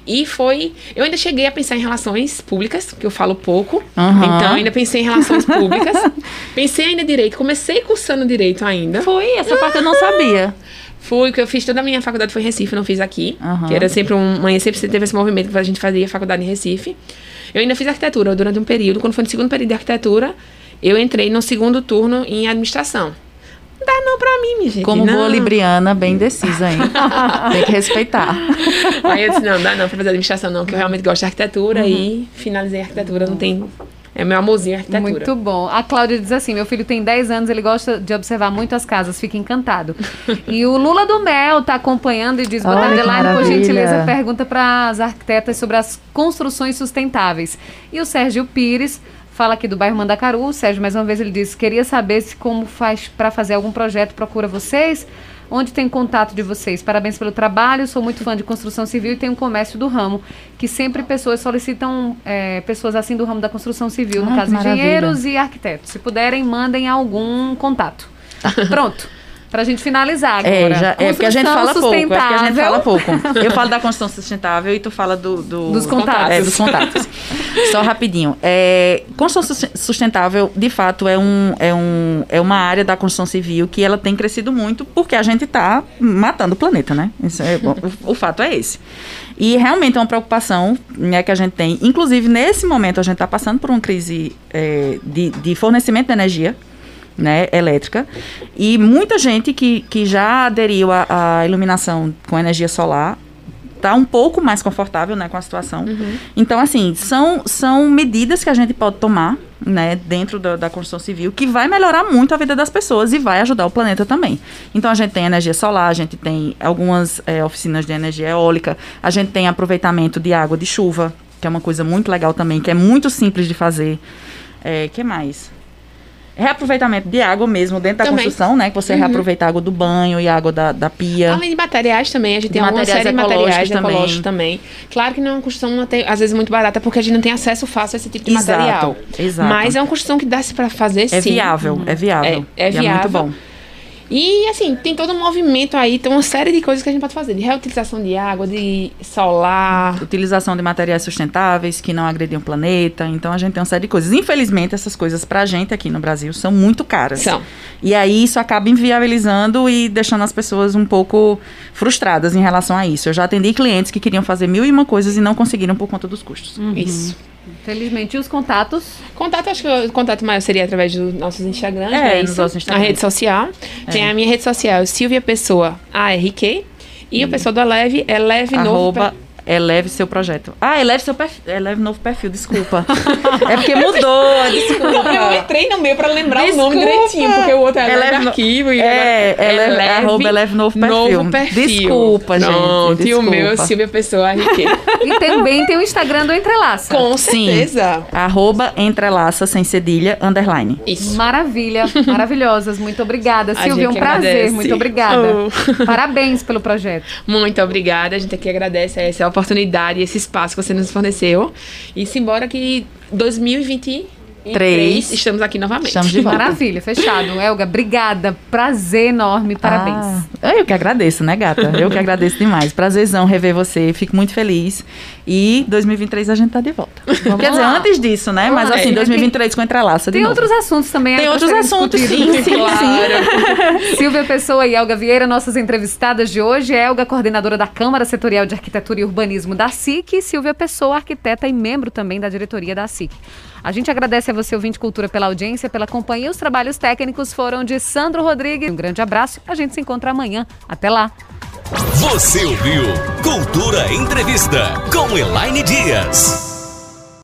E foi. Eu ainda cheguei a pensar em relações públicas, que eu falo pouco. Uhum. Então, ainda pensei em relações públicas. pensei ainda direito. Comecei cursando direito ainda. Foi, essa ah. parte eu não sabia. Fui, que eu fiz toda a minha faculdade foi em Recife, não fiz aqui. Uhum. Que era sempre um. Mãe sempre teve esse movimento que a gente fazia faculdade em Recife. Eu ainda fiz arquitetura durante um período. Quando foi no segundo período de arquitetura, eu entrei no segundo turno em administração. Não dá não pra mim, minha gente. Como não. boa libriana, bem decisa, hein? Tem que respeitar. Aí eu disse, não, dá não pra fazer administração não, que eu realmente gosto de arquitetura uhum. e finalizei a arquitetura, não tem... É meu amorzinho a arquitetura. Muito bom. A Cláudia diz assim: meu filho tem 10 anos, ele gosta de observar muito as casas, fica encantado. e o Lula do Mel está acompanhando e diz: boa tarde, por gentileza, pergunta para as arquitetas sobre as construções sustentáveis. E o Sérgio Pires fala aqui do bairro Mandacaru. O Sérgio, mais uma vez, ele disse: queria saber se como faz para fazer algum projeto, procura vocês. Onde tem contato de vocês? Parabéns pelo trabalho. Sou muito fã de construção civil e tenho um comércio do ramo, que sempre pessoas solicitam é, pessoas assim do ramo da construção civil, no ah, caso engenheiros e arquitetos. Se puderem, mandem algum contato. Pronto. Pra gente finalizar é, agora. É, já, é porque a gente fala pouco. É porque a gente fala pouco. Eu falo da construção sustentável e tu fala do, do dos contatos. É, dos contatos. Só rapidinho. É, construção sustentável, de fato, é, um, é, um, é uma área da construção civil que ela tem crescido muito porque a gente está matando o planeta, né? Isso é, bom, o, o fato é esse. E realmente é uma preocupação né, que a gente tem. Inclusive, nesse momento, a gente está passando por uma crise é, de, de fornecimento de energia né, elétrica. E muita gente que, que já aderiu à, iluminação com energia solar está um pouco mais confortável né, com a situação. Uhum. Então, assim, são, são medidas que a gente pode tomar né, dentro da, da, construção civil que vai melhorar muito a vida das pessoas e vai ajudar o planeta também. Então, a gente tem energia solar, a gente tem algumas é, oficinas de energia eólica, a gente tem aproveitamento de água de chuva, que é uma coisa muito legal também, que é muito simples de fazer. É, que mais? Reaproveitamento de água mesmo dentro da também. construção, né? Que você uhum. reaproveita a água do banho e a água da, da pia. Além de materiais também, a gente tem uma série de materiais também. ecológicos também. Claro que não é uma construção, às vezes, muito barata, porque a gente não tem acesso fácil a esse tipo de exato, material. Exato. Mas é uma construção que dá-se para fazer, é sim. Viável, uhum. É viável, é, é viável. É muito bom. E assim, tem todo um movimento aí, tem uma série de coisas que a gente pode fazer, de reutilização de água, de solar. Utilização de materiais sustentáveis que não agredem o planeta. Então a gente tem uma série de coisas. Infelizmente, essas coisas pra gente aqui no Brasil são muito caras. São. E aí isso acaba inviabilizando e deixando as pessoas um pouco frustradas em relação a isso. Eu já atendi clientes que queriam fazer mil e uma coisas e não conseguiram por conta dos custos. Uhum. Isso. Infelizmente. E os contatos? Contato, acho que o contato maior seria através dos nossos Instagrams, é, é isso? A rede social. É. Tem a minha rede social, Silvia Pessoa ARQ. E o pessoal do Eleve é Leve Novo. Eleve seu projeto. Ah, eleve seu perfil. Eleve novo perfil, desculpa. é porque mudou, desculpa. Eu entrei no meio pra lembrar desculpa. o nome direitinho, porque o outro é eleve, eleve arquivo e é, agora eleve, eleve, arroba eleve novo perfil. Novo perfil. Desculpa, gente. Pronto, e o meu, Silvia Pessoa RQ. e também tem o Instagram do Entrelaça. Com certeza. Sim, arroba Entrelaça sem cedilha, underline. Isso. Maravilha, maravilhosas. Muito obrigada. Silvia, um prazer. Agradece. Muito obrida. Oh. Parabéns pelo projeto. Muito obrigada. A gente aqui agradece essa oportunidade, esse espaço que você nos forneceu. E simbora que 2020 Três. Estamos aqui novamente. Estamos de volta. Maravilha, fechado. Elga, obrigada. Prazer enorme, parabéns. Ah, eu que agradeço, né, gata? Eu que agradeço demais. Prazerzão rever você. Fico muito feliz. E 2023 a gente tá de volta. Vamos Quer lá. dizer, antes disso, né? Mas assim, 2023 com entrelaça Tem outros assuntos também. Tem outros assuntos, sim, sim, claro. sim. Silvia Pessoa e Elga Vieira, nossas entrevistadas de hoje. Elga, coordenadora da Câmara Setorial de Arquitetura e Urbanismo da SIC. E Silvia Pessoa, arquiteta e membro também da diretoria da SIC. A gente agradece a você, ouvinte Cultura, pela audiência, pela companhia. Os trabalhos técnicos foram de Sandro Rodrigues. Um grande abraço. A gente se encontra amanhã. Até lá. Você ouviu Cultura Entrevista com Elaine Dias.